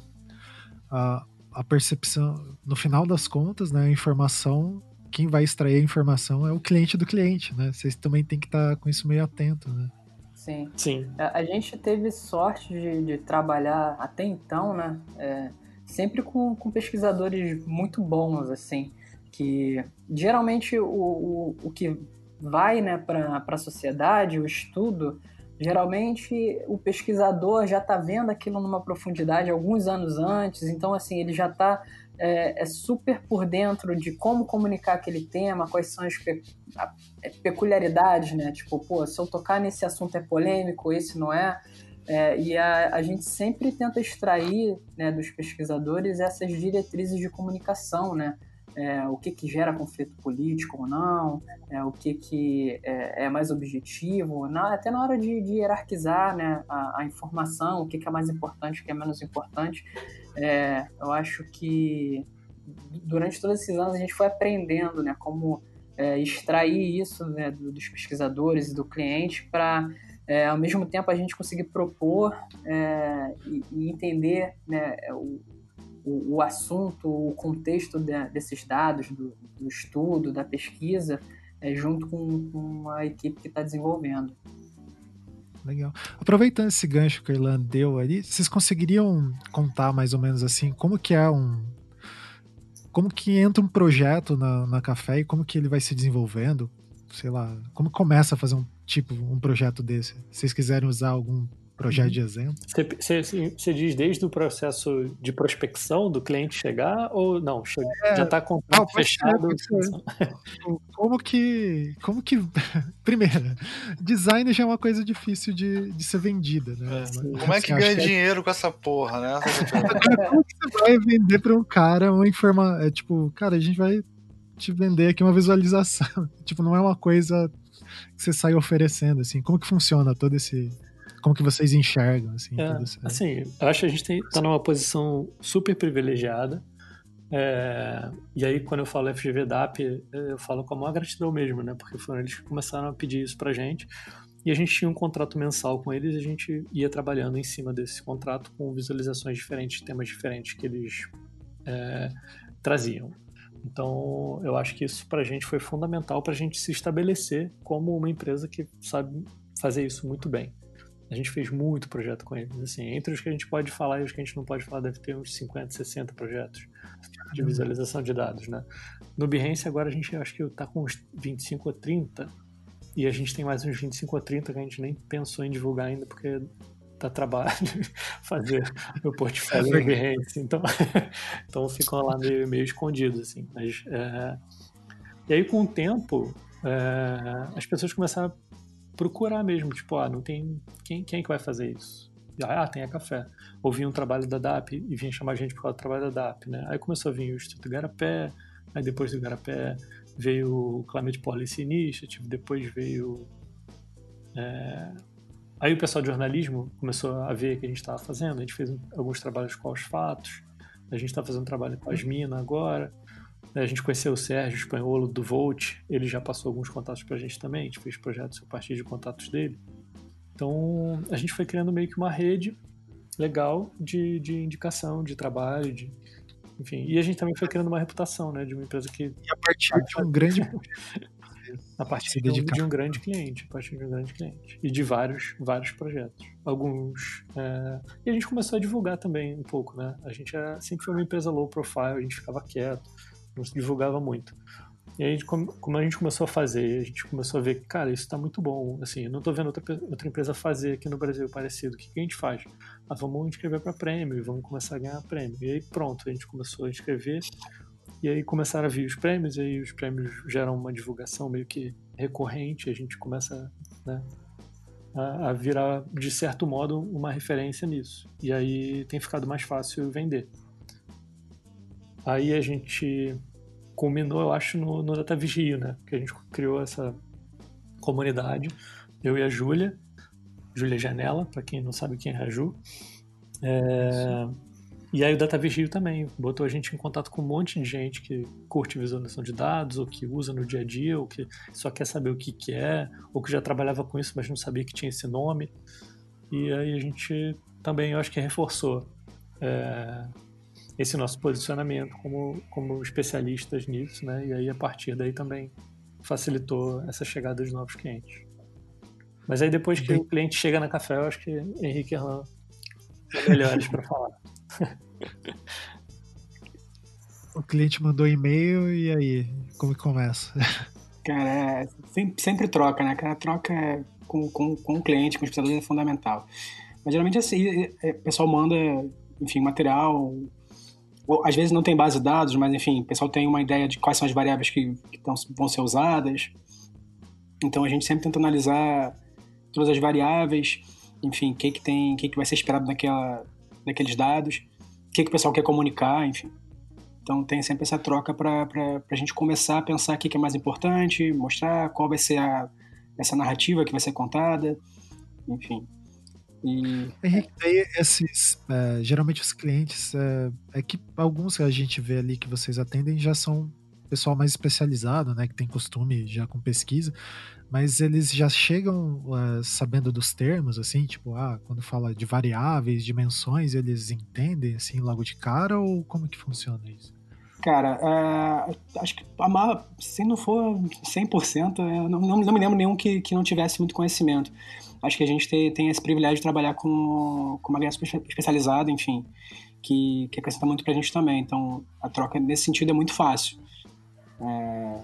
a, a percepção, no final das contas, né? A informação, quem vai extrair a informação é o cliente do cliente, né? Vocês também tem que estar tá com isso meio atento, né? Sim. Sim. A, a gente teve sorte de, de, trabalhar até então, né? É, sempre com, com pesquisadores muito bons, assim que geralmente o, o, o que vai né, para a sociedade, o estudo, geralmente o pesquisador já está vendo aquilo numa profundidade alguns anos antes, então assim ele já está é, é, super por dentro de como comunicar aquele tema, quais são as pe é, peculiaridades, né? Tipo, pô, se eu tocar nesse assunto é polêmico, esse não é. é e a, a gente sempre tenta extrair né, dos pesquisadores essas diretrizes de comunicação, né? É, o que, que gera conflito político ou não, é, o que, que é, é mais objetivo, na, até na hora de, de hierarquizar né, a, a, informação, o que, que é mais importante, o que é menos importante. É, eu acho que durante todos esses anos a gente foi aprendendo né, como é, extrair isso né, dos pesquisadores e do cliente para é, ao mesmo tempo a gente conseguir propor é, e, e, entender né, o, o assunto, o contexto de, desses dados, do, do, estudo, da pesquisa, é, junto com, com a equipe que está desenvolvendo. Legal. Aproveitando esse gancho que o Irlan deu ali, vocês conseguiriam contar mais ou menos assim como que é um como que entra um projeto na, na Café e como que ele vai se desenvolvendo? Sei lá, como começa a fazer um tipo, um projeto desse? Se vocês quiserem usar algum projeto uhum. de exemplo. Você diz desde o processo de prospecção do cliente chegar ou não? É, já está com o contrato fechado? como que. Como que. Primeiro, design já é uma coisa difícil de, de ser vendida, né? É. Como é que ganha que é dinheiro é... com essa porra, né? como você vai vender para um cara uma informação? É tipo, cara, a gente vai te vender aqui uma visualização. tipo, não é uma coisa que você sai oferecendo, assim. Como que funciona todo esse como que vocês enxergam, assim? É, assim, eu acho que a gente tem, tá numa posição super privilegiada. É, e aí, quando eu falo FGV DAP, eu falo com a maior gratidão mesmo, né? Porque foram eles que começaram a pedir isso pra gente. E a gente tinha um contrato mensal com eles e a gente ia trabalhando em cima desse contrato com visualizações diferentes, temas diferentes que eles é, traziam. Então, eu acho que isso para a gente foi fundamental para a gente se estabelecer como uma empresa que sabe fazer isso muito bem. A gente fez muito projeto com eles. Assim, entre os que a gente pode falar e os que a gente não pode falar, deve ter uns 50, 60 projetos de visualização de dados, né? No Behance, agora a gente acho que está com uns 25 ou 30, e a gente tem mais uns 25 ou 30 que a gente nem pensou em divulgar ainda, porque tá trabalho fazer o portfólio no Behance. Então, então ficam lá meio, meio escondidos, assim. Mas, é... E aí, com o tempo, é... as pessoas começaram a procurar mesmo, tipo, ah, não tem. Quem, quem é que vai fazer isso? Ah, tem a café. Ouvi um trabalho da DAP e vinha chamar gente por causa do trabalho da DAP, né? Aí começou a vir o Instituto Garapé, aí depois do Garapé veio o Climate Policy Initiative, depois veio. É... Aí o pessoal de jornalismo começou a ver o que a gente estava fazendo, a gente fez alguns trabalhos com os fatos, a gente está fazendo trabalho com as minas agora. A gente conheceu o Sérgio Espanholo do Volt, ele já passou alguns contatos para a gente também, a gente fez projetos a partir de contatos dele. Então a gente foi criando meio que uma rede legal de, de indicação, de trabalho, de, enfim. E a gente também foi criando uma reputação, né, de uma empresa que. E a partir de um grande. a partir de um, de um, grande cliente, a partir de um grande cliente. E de vários, vários projetos. Alguns. É... E a gente começou a divulgar também um pouco, né? A gente era, sempre foi uma empresa low profile, a gente ficava quieto não se divulgava muito. E aí, como a gente começou a fazer, a gente começou a ver cara, isso está muito bom. Assim, eu não estou vendo outra, outra empresa fazer aqui no Brasil parecido. O que, que a gente faz? Ah, vamos inscrever para prêmio vamos começar a ganhar prêmio. E aí, pronto, a gente começou a inscrever. E aí começaram a vir os prêmios, e aí os prêmios geram uma divulgação meio que recorrente. A gente começa né, a, a virar, de certo modo, uma referência nisso. E aí tem ficado mais fácil vender. Aí a gente culminou, eu acho, no, no Data Vigio, né? Que a gente criou essa comunidade, eu e a Júlia, Júlia Janela, para quem não sabe quem é a Ju. É... E aí o Data Vigio também botou a gente em contato com um monte de gente que curte visualização de dados, ou que usa no dia a dia, ou que só quer saber o que, que é, ou que já trabalhava com isso, mas não sabia que tinha esse nome. E aí a gente também, eu acho que reforçou é, esse nosso posicionamento como, como especialistas nisso, né? E aí a partir daí também facilitou essa chegada de novos clientes. Mas aí depois que Bem... o cliente chega na café, eu acho que Henrique e Erlan são melhores para falar. o cliente mandou e-mail e aí, como que começa? Cara, é, sempre, sempre troca, né? Cara, troca com, com, com o cliente, com os especialistas é fundamental. Mas geralmente assim, o pessoal manda, enfim, material, às vezes não tem base de dados, mas enfim, o pessoal tem uma ideia de quais são as variáveis que, que tão, vão ser usadas. Então a gente sempre tenta analisar todas as variáveis, enfim, o que, que tem, o que, que vai ser esperado naquela, naqueles dados, o que, que o pessoal quer comunicar, enfim. Então tem sempre essa troca para a gente começar a pensar o que, que é mais importante, mostrar qual vai ser a, essa narrativa que vai ser contada, enfim. E... Henrique, daí esses, é, geralmente os clientes, é, é, que alguns que a gente vê ali que vocês atendem já são pessoal mais especializado, né, que tem costume já com pesquisa, mas eles já chegam é, sabendo dos termos, assim, tipo, ah, quando fala de variáveis, dimensões, eles entendem, assim, logo de cara, ou como que funciona isso? Cara, uh, acho que a mala, se não for 100%, eu não, não, não me lembro nenhum que, que não tivesse muito conhecimento acho que a gente tem, tem esse privilégio de trabalhar com, com uma guia especializada, enfim, que, que acrescenta muito pra gente também. Então, a troca nesse sentido é muito fácil. É...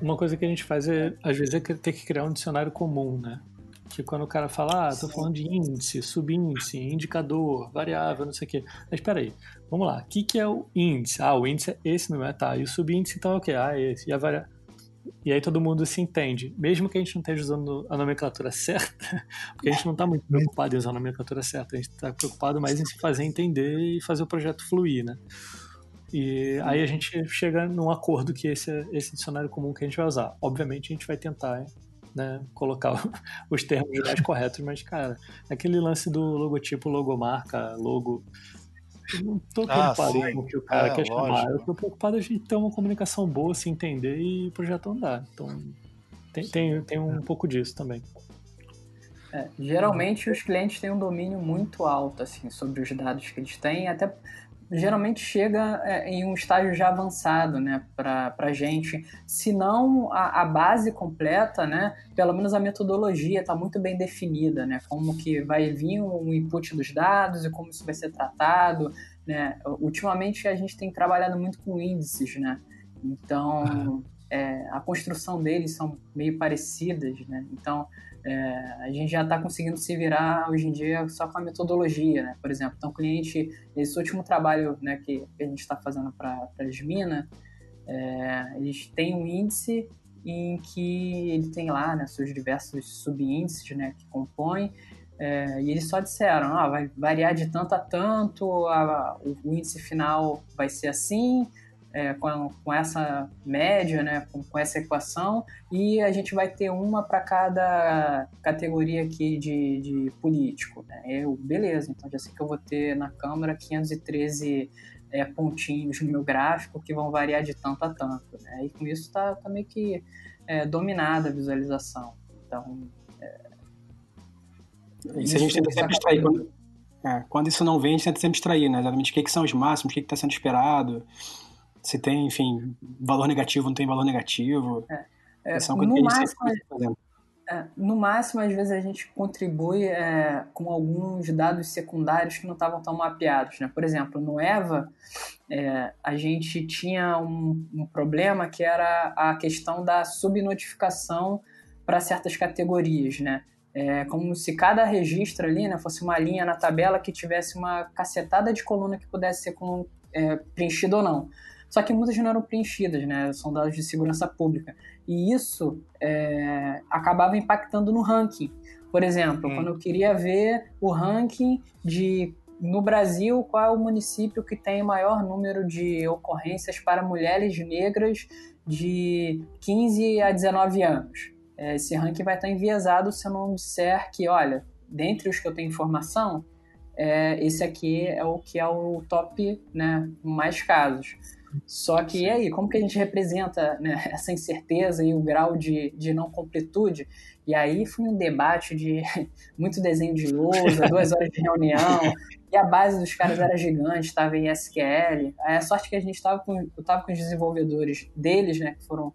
Uma coisa que a gente faz é, às vezes, é ter que criar um dicionário comum, né? que quando o cara fala, ah, tô falando de índice, subíndice, indicador, variável, não sei o quê. Mas espera aí, vamos lá, o que, que é o índice? Ah, o índice é esse mesmo, é, tá. E o subíndice então é o quê? Ah, é esse. E a variável... E aí todo mundo se entende. Mesmo que a gente não esteja usando a nomenclatura certa, porque a gente não está muito preocupado em usar a nomenclatura certa, a gente está preocupado mais em se fazer entender e fazer o projeto fluir, né? E aí a gente chega num acordo que esse é esse dicionário comum que a gente vai usar. Obviamente a gente vai tentar né, colocar os termos mais corretos, mas, cara, aquele lance do logotipo, logomarca, logo. Eu não tô preocupado ah, com o que o cara é, quer lógico. chamar. Eu tô preocupado a gente ter uma comunicação boa, se entender e o projeto andar. Então, tem, tem, tem um pouco disso também. É, geralmente os clientes têm um domínio muito alto assim sobre os dados que eles têm, até geralmente chega é, em um estágio já avançado, né, para a gente. Se não a, a, base completa, né, pelo menos a metodologia está muito bem definida, né, como que vai vir o input dos dados e como isso vai ser tratado, né. Ultimamente a gente tem trabalhado muito com índices, né, então é, a construção deles são meio parecidas, né, então é, a gente já está conseguindo se virar hoje em dia só com a metodologia, né? Por exemplo, então o cliente, esse último trabalho né, que, a gente está fazendo para a Esmina, é, eles têm um índice em que ele tem lá né, seus diversos subíndices né, que compõem, é, e eles só disseram, ah, vai variar de tanto a tanto, a, o, o índice final vai ser assim, é, com, com, essa média, né, com, com, essa equação, e a gente vai ter uma para cada categoria aqui de, de político. Né? Eu, beleza, então já sei que eu vou ter na Câmara 513 é, pontinhos no meu gráfico que vão variar de tanto a tanto. Né? E com isso está tá meio que é, dominada a visualização. Então. É, isso a gente tenta sempre extrair. Quando, é, quando, isso não vem, a gente tenta sempre extrair, né? Exatamente o que, que são os máximos, o que está sendo esperado se tem, enfim, valor negativo, não tem valor negativo. É. É, no, máximo, é, no máximo, às vezes a gente contribui é, com alguns dados secundários que não estavam tão mapeados. Né? Por exemplo, no EVA, é, a gente tinha um, um, problema que era a questão da subnotificação para certas categorias. Né? É como se cada registro ali né, fosse uma linha na tabela que tivesse uma cacetada de coluna que pudesse ser com, é, preenchida ou não. Só que muitas não eram preenchidas, né? São dados de segurança pública. E isso é, acabava impactando no ranking. Por exemplo, hum. quando eu queria ver o ranking de no Brasil, qual é o município que tem maior número de ocorrências para mulheres negras de 15 a 19 anos? É, esse ranking vai estar enviesado se eu não disser que, olha, dentre os que eu tenho informação, é, esse aqui é o que é o top, né, mais casos. Só que e aí, como que a gente representa né, essa incerteza e o grau de, de não completude? E aí foi um debate de muito desenho de lousa, duas horas de reunião, e a base dos caras era gigante, estava em SQL. Aí a sorte que a gente estava com, eu estava com os desenvolvedores deles, né, que foram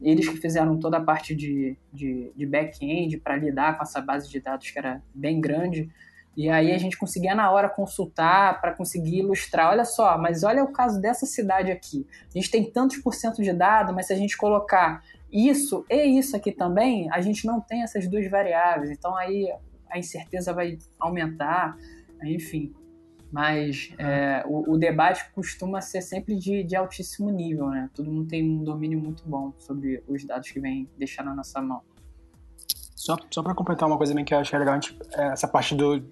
eles que fizeram toda a parte de, de, de back-end para lidar com essa base de dados que era bem grande. E aí a gente conseguia na hora consultar para conseguir ilustrar. Olha só, mas olha o caso dessa cidade aqui. A gente tem tantos por cento de dado, mas se a gente colocar isso e isso aqui também, a gente não tem essas duas variáveis. Então aí a incerteza vai aumentar, enfim. Mas é, o, o, debate costuma ser sempre de, de, altíssimo nível, né? Todo mundo tem um domínio muito bom sobre os dados que vem deixar na nossa mão. Só, só para completar uma coisa também que eu acho que é legal, é essa parte do,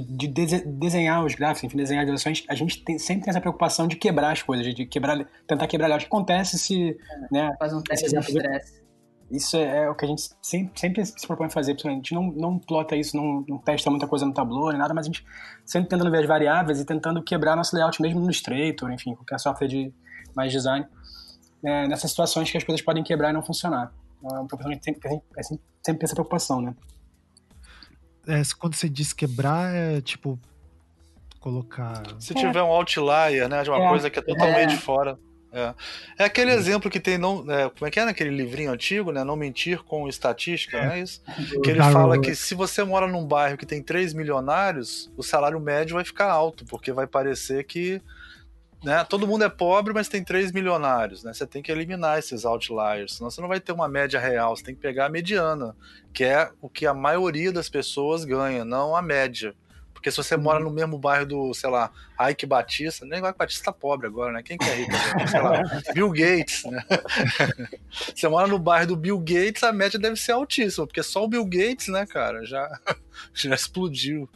de, de desenhar os gráficos, enfim, desenhar as direções, a gente tem, sempre tem essa preocupação de quebrar as coisas, de quebrar, tentar quebrar. O que acontece se. É, né, faz um teste de estresse. Isso é, é, o que a gente sempre, sempre se propõe fazer. A gente não, não plota isso, não, não testa muita coisa no Tableau, nem nada, mas a gente sempre tentando ver as variáveis e tentando quebrar nosso layout mesmo no Illustrator, enfim, qualquer software de mais design, é, nessas situações que as coisas podem quebrar e não funcionar. É uma preocupação que a gente sempre, a gente sempre tem essa preocupação, né? É, quando você diz quebrar, é tipo colocar. Se tiver um outlier, né, de uma é, coisa que é totalmente é. fora. É. é aquele uhum. exemplo que tem, não, é, como é que é naquele livrinho antigo, né? Não mentir com estatística, é. não é isso? Que ele fala que se você mora num bairro que tem 3 milionários, o salário médio vai ficar alto, porque vai parecer que né, todo mundo é pobre, mas tem três milionários, né? Você tem que eliminar esses outliers, senão você não vai ter uma média real, você tem que pegar a mediana, que é o que a maioria das pessoas ganha, não a média. Porque se você mora no mesmo bairro do, sei lá, Ike Batista, nem Ike Batista tá pobre agora, né? Quem que é rico? sei lá, Bill Gates, né? você mora no bairro do Bill Gates, a média deve ser altíssima, porque só o Bill Gates, né, cara, já, já explodiu.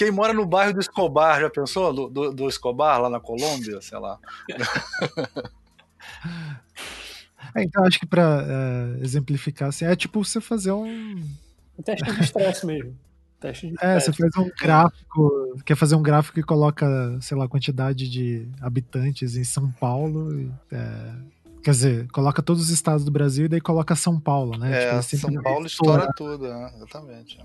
Quem mora no bairro do Escobar, já pensou? Do, do, do Escobar, lá na Colômbia, sei lá. É, então, acho que para é, exemplificar, assim, é tipo você fazer um. Um teste de estresse mesmo. Teste de é, você faz um gráfico, quer fazer um gráfico que coloca, sei lá, a quantidade de habitantes em São Paulo. E, é, Quer dizer, coloca todos os estados do Brasil e daí coloca São Paulo, né? É, tipo, São Paulo estoura tudo, né? exatamente.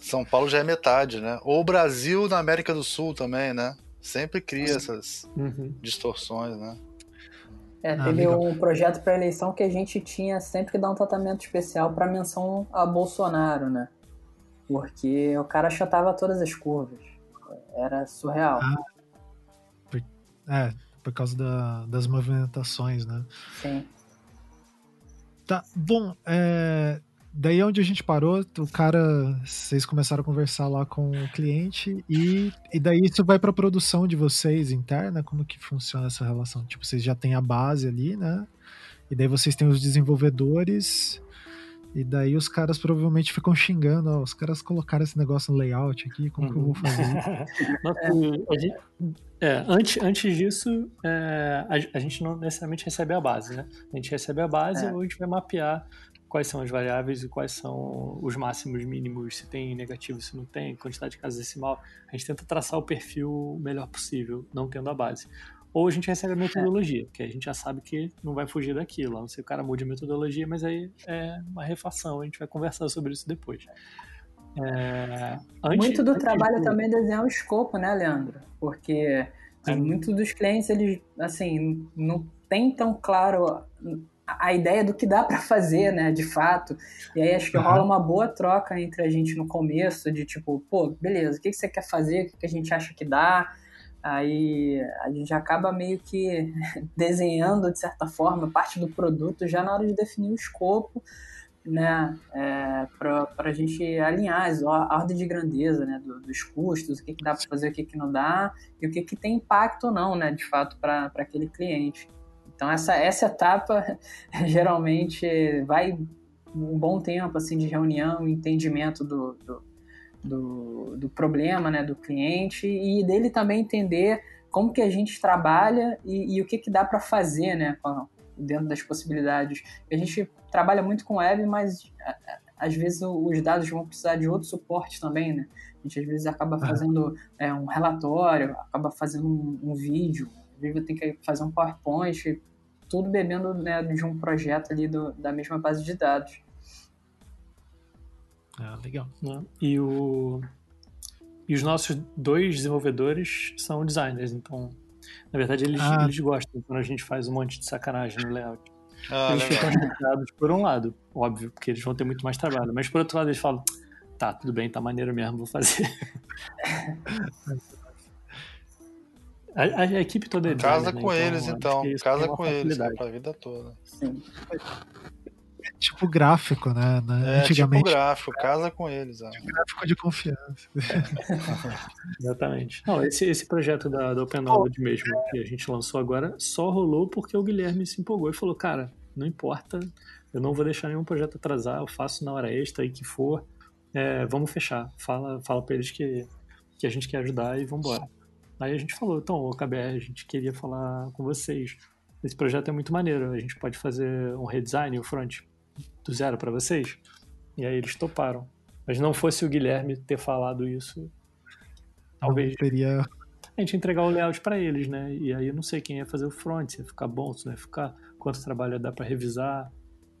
São Paulo já é metade, né? Ou o Brasil na América do Sul também, né? Sempre cria essas uhum. distorções, né? É, ah, teve ah, um projeto para eleição que a gente tinha sempre que dar um tratamento especial para menção a Bolsonaro, né? Porque o cara achatava todas as curvas. Era surreal. Ah, é, por causa da, das movimentações, né? Sim. Tá, bom, é, daí onde a gente parou, o cara, vocês começaram a conversar lá com o cliente e, e daí isso vai para a produção de vocês interna, como que funciona essa relação? Tipo, vocês já têm a base ali, né? E daí vocês têm os desenvolvedores e daí os caras provavelmente ficam xingando, ó, os caras colocaram esse negócio no layout aqui, como uhum. que eu vou fazer? É, antes, antes disso, é, a, a, gente não necessariamente recebe a base, né? A gente recebe a base é. ou a gente vai mapear quais são as variáveis e quais são os máximos, mínimos, se tem negativo, se não tem, quantidade de casa decimal. A gente tenta traçar o perfil o melhor possível, não tendo a base. Ou a gente recebe a metodologia, que a gente já sabe que não vai fugir daquilo. Não que o cara mude a metodologia, mas aí é uma refação, a gente vai conversar sobre isso depois. É, antes, Muito do trabalho de... também é desenhar o escopo, né, Leandro? Porque é. muitos dos clientes, eles, assim, não tem tão claro a ideia do que dá para fazer, né, de fato. E aí acho que rola uma boa troca entre a gente no começo, de tipo, pô, beleza, o que, você quer fazer, o que, a gente acha que dá. Aí a gente acaba meio que desenhando, de certa forma, parte do produto já na hora de definir o escopo né, é, para a gente alinhar a ordem de grandeza né, dos custos, o que, que dá para fazer, o que, que não dá, e o que, que tem impacto ou não, né, de fato, para aquele cliente. Então, essa, essa etapa geralmente vai um bom tempo assim, de reunião, entendimento do, do, do, do problema né, do cliente e dele também entender como que a gente trabalha e, e o que, que dá para fazer né, dentro das possibilidades. A gente trabalha muito com web, mas às vezes os dados vão precisar de outro suporte também, né? A gente às vezes acaba fazendo é, um relatório, acaba fazendo um, um vídeo, às vezes tem que fazer um PowerPoint, tudo bebendo né, de um projeto ali do, da mesma base de dados. Ah, legal. Né? E, o... e os nossos dois desenvolvedores são designers, então na verdade, eles, ah. eles gostam quando a gente faz um monte de sacanagem no layout. Ah, eles legal. ficam chateados por um lado, óbvio, porque eles vão ter muito mais trabalho. Mas por outro lado, eles falam: tá, tudo bem, tá maneiro mesmo, vou fazer. a, a, equipe toda é Casa né? com então, eles, então. Casa com eles, pra vida toda. Sim tipo gráfico, né? É, tipo Antigamente. tipo gráfico, casa com eles. Tipo gráfico de confiança. Exatamente. Não, esse, esse projeto da, da Open Knowledge mesmo, que a gente lançou agora, só rolou porque o Guilherme se empolgou e falou, cara, não importa, eu não vou deixar nenhum projeto atrasar, eu faço na hora extra e que for, é, vamos fechar. Fala, fala pra eles que, que a gente quer ajudar e vamos embora. Aí a gente falou, então, o KBR, a gente queria falar com vocês. Esse projeto é muito maneiro, a gente pode fazer um redesign, o front do zero para vocês? E aí eles toparam. Mas não fosse o Guilherme ter falado isso, talvez teria a gente entregar o layout para eles, né? E aí eu não sei quem ia fazer o front, se ia ficar bom, se não ia ficar, quanto trabalho ia dar para revisar,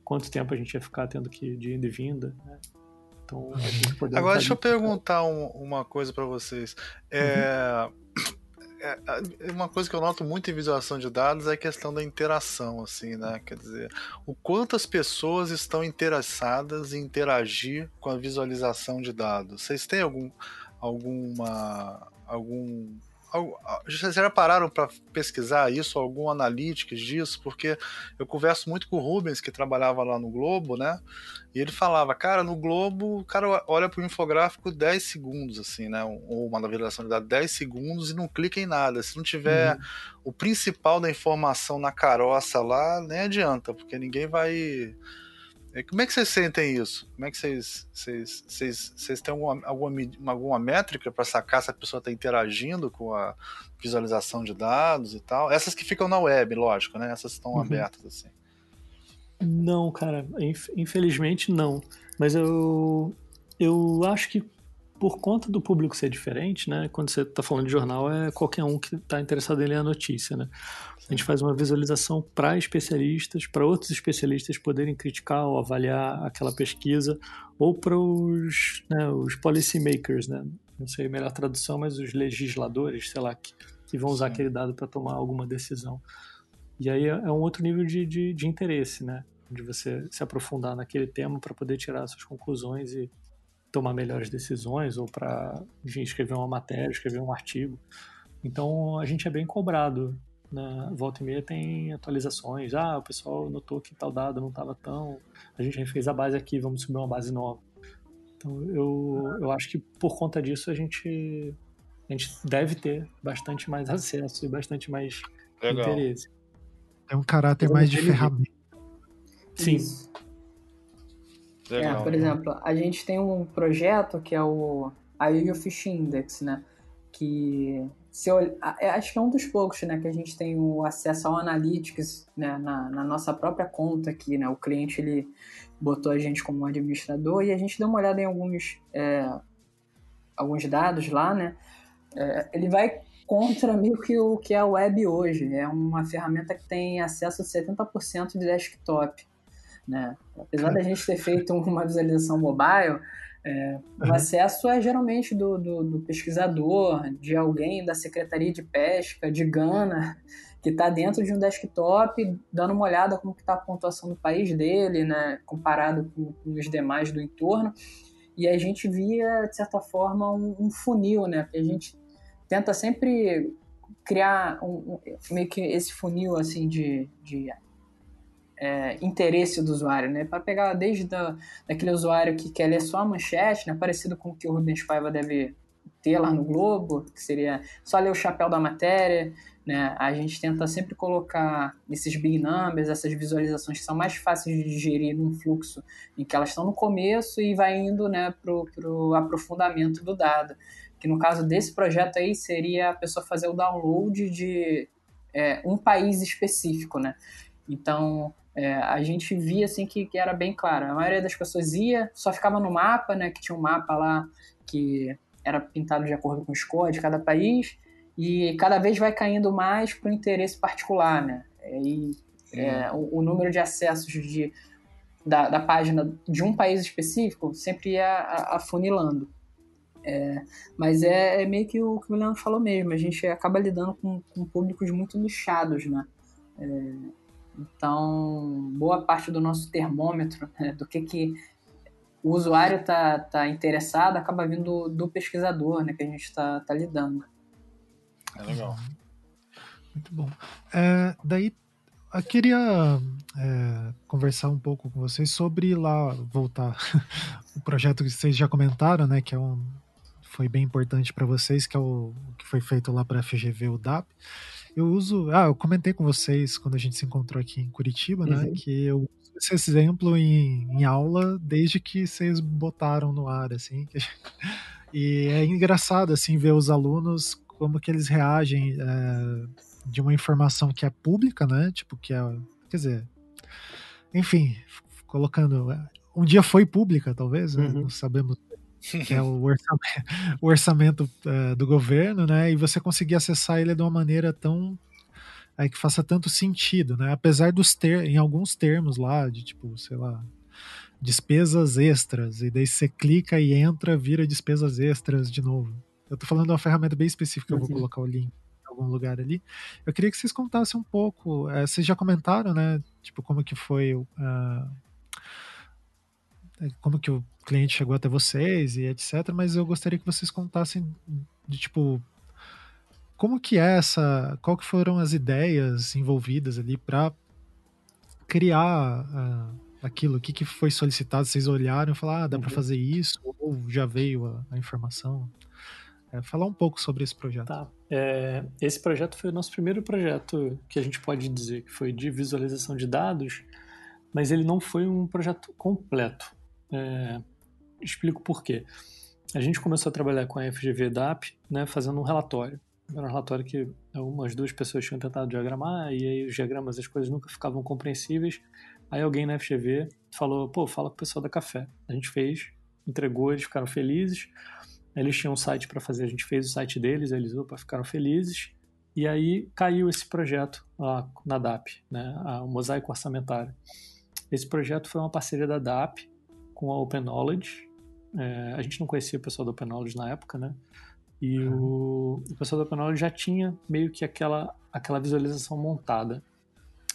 quanto tempo a gente ia ficar tendo que de indo e vinda, né? Então, Agora deixa eu perguntar um, uma coisa para vocês. É, uhum. É, uma coisa que eu noto muito em visualização de dados é a questão da interação, assim, né? Quer dizer, o quanto as pessoas estão interessadas em interagir com a visualização de dados. Vocês têm algum, alguma, algum vocês já pararam para pesquisar isso, algum analytics disso? Porque eu converso muito com o Rubens, que trabalhava lá no Globo, né? E ele falava, cara, no Globo, o cara olha pro infográfico 10 segundos, assim, né? Ou uma navegação de dados 10 segundos e não clica em nada. Se não tiver uhum. o principal da informação na caroça lá, nem adianta, porque ninguém vai como é que vocês sentem isso? Como é que vocês, vocês, vocês, vocês têm alguma, alguma, alguma métrica para sacar se a pessoa está interagindo com a visualização de dados e tal? Essas que ficam na web, lógico, né? Essas estão uhum. abertas assim. Não, cara, infelizmente não. Mas eu, eu acho que por conta do público ser diferente, né? Quando você está falando de jornal, é qualquer um que está interessado em ler a notícia, né? A gente faz uma visualização para especialistas, para outros especialistas poderem criticar ou avaliar aquela pesquisa, ou para os, né, os policy makers, né? Não sei a melhor tradução, mas os legisladores, sei lá, que, que vão usar Sim. aquele dado para tomar alguma decisão. E aí é, é um outro nível de, de, de interesse, né? De você se aprofundar naquele tema para poder tirar suas conclusões e tomar melhores decisões, ou para escrever uma matéria, escrever um artigo. Então a gente é bem cobrado na volta e meia tem atualizações. Ah, o pessoal notou que tal dado não estava tão. A gente refez a base aqui, vamos subir uma base nova. Então eu, eu acho que por conta disso a gente, a gente deve ter bastante mais acesso e bastante mais Legal. interesse. É um caráter mais de ferramenta. Sim. Legal. É, por exemplo, a gente tem um projeto que é o IU Fish Index, né? Que se eu, é, acho que é um dos poucos, né, que a gente tem o acesso ao Analytics, né, na, na, nossa própria conta aqui, né, o cliente, ele botou a gente como administrador e a gente deu uma olhada em alguns, é, alguns dados lá, né, é, ele vai contra meio que o que é a web hoje, é uma ferramenta que tem acesso a 70% de desktop, né, apesar da gente ter feito uma visualização mobile, é, o acesso é geralmente do, do, do, pesquisador, de alguém da Secretaria de Pesca de Gana, que está dentro de um desktop, dando uma olhada como está a pontuação do país dele, né, comparado com, com, os demais do entorno. E a gente via, de certa forma, um, um funil, né, porque a gente tenta sempre criar um, um, meio que esse funil assim de, de é, interesse do usuário, né? Para pegar desde da, daquele usuário que quer ler só a manchete, né? Parecido com o que o Rubens Paiva deve ter lá no Globo, que seria só ler o chapéu da matéria, né? A gente tenta sempre colocar esses big numbers, essas visualizações que são mais fáceis de digerir num fluxo em que elas estão no começo e vai indo, né, pro, pro aprofundamento do dado. Que no caso desse projeto aí seria a pessoa fazer o download de é, um país específico, né? Então, é, a gente via assim que, que, era bem claro. A maioria das pessoas ia, só ficava no mapa, né? Que tinha um mapa lá que era pintado de acordo com o score de cada país e cada vez vai caindo mais para o interesse particular, né? E é, o, o, número de acessos de, da, da, página de um país específico sempre ia afunilando. É, mas é, é, meio que o que o Leandro falou mesmo, a gente acaba lidando com, com públicos muito nichados, né? É, então, boa parte do nosso termômetro, né, do que, que o usuário está tá interessado, acaba vindo do pesquisador né, que a gente está tá lidando. É legal. Muito bom. É, daí, eu queria é, conversar um pouco com vocês sobre lá, voltar, o projeto que vocês já comentaram, né, que é um, foi bem importante para vocês, que é o, o que foi feito lá para a FGV, o DAP. Eu uso. Ah, eu comentei com vocês quando a gente se encontrou aqui em Curitiba, né, uhum. né? Que eu uso esse exemplo em, em aula desde que vocês botaram no ar, assim. e é engraçado, assim, ver os alunos como que eles reagem é, de uma informação que é pública, né? Tipo, que é. Quer dizer. Enfim, colocando. Um dia foi pública, talvez, né, uhum. não sabemos que é o orçamento, o orçamento uh, do governo, né? E você conseguir acessar ele de uma maneira tão é, que faça tanto sentido, né? Apesar dos ter, em alguns termos lá de tipo, sei lá, despesas extras e daí você clica e entra, vira despesas extras de novo. Eu tô falando de uma ferramenta bem específica, eu vou colocar o link em algum lugar ali. Eu queria que vocês contassem um pouco. É, vocês já comentaram, né? Tipo, como que foi uh, como que o cliente chegou até vocês e etc. Mas eu gostaria que vocês contassem de tipo como que é essa, qual que foram as ideias envolvidas ali para criar uh, aquilo, o que, que foi solicitado, vocês olharam e falaram, ah, dá uhum. para fazer isso, ou já veio a, a informação? É, falar um pouco sobre esse projeto. Tá. É, esse projeto foi o nosso primeiro projeto que a gente pode dizer que foi de visualização de dados, mas ele não foi um projeto completo. É, explico por quê. A gente começou a trabalhar com a FGV DAP, né, fazendo um relatório. Era um relatório que umas duas pessoas tinham tentado diagramar, e aí os diagramas, as coisas nunca ficavam compreensíveis. Aí alguém na FGV falou, pô, fala com o pessoal da Café. A gente fez, entregou, eles ficaram felizes. Eles tinham um site para fazer, a gente fez o site deles, eles opa, ficaram felizes. E aí caiu esse projeto lá na DAP, né, o Mosaico Orçamentário. Esse projeto foi uma parceria da DAP com a Open Knowledge. É, a gente não conhecia o pessoal da Open Knowledge na época, né? E uhum. o, o pessoal da Open Knowledge já tinha meio que aquela, aquela visualização montada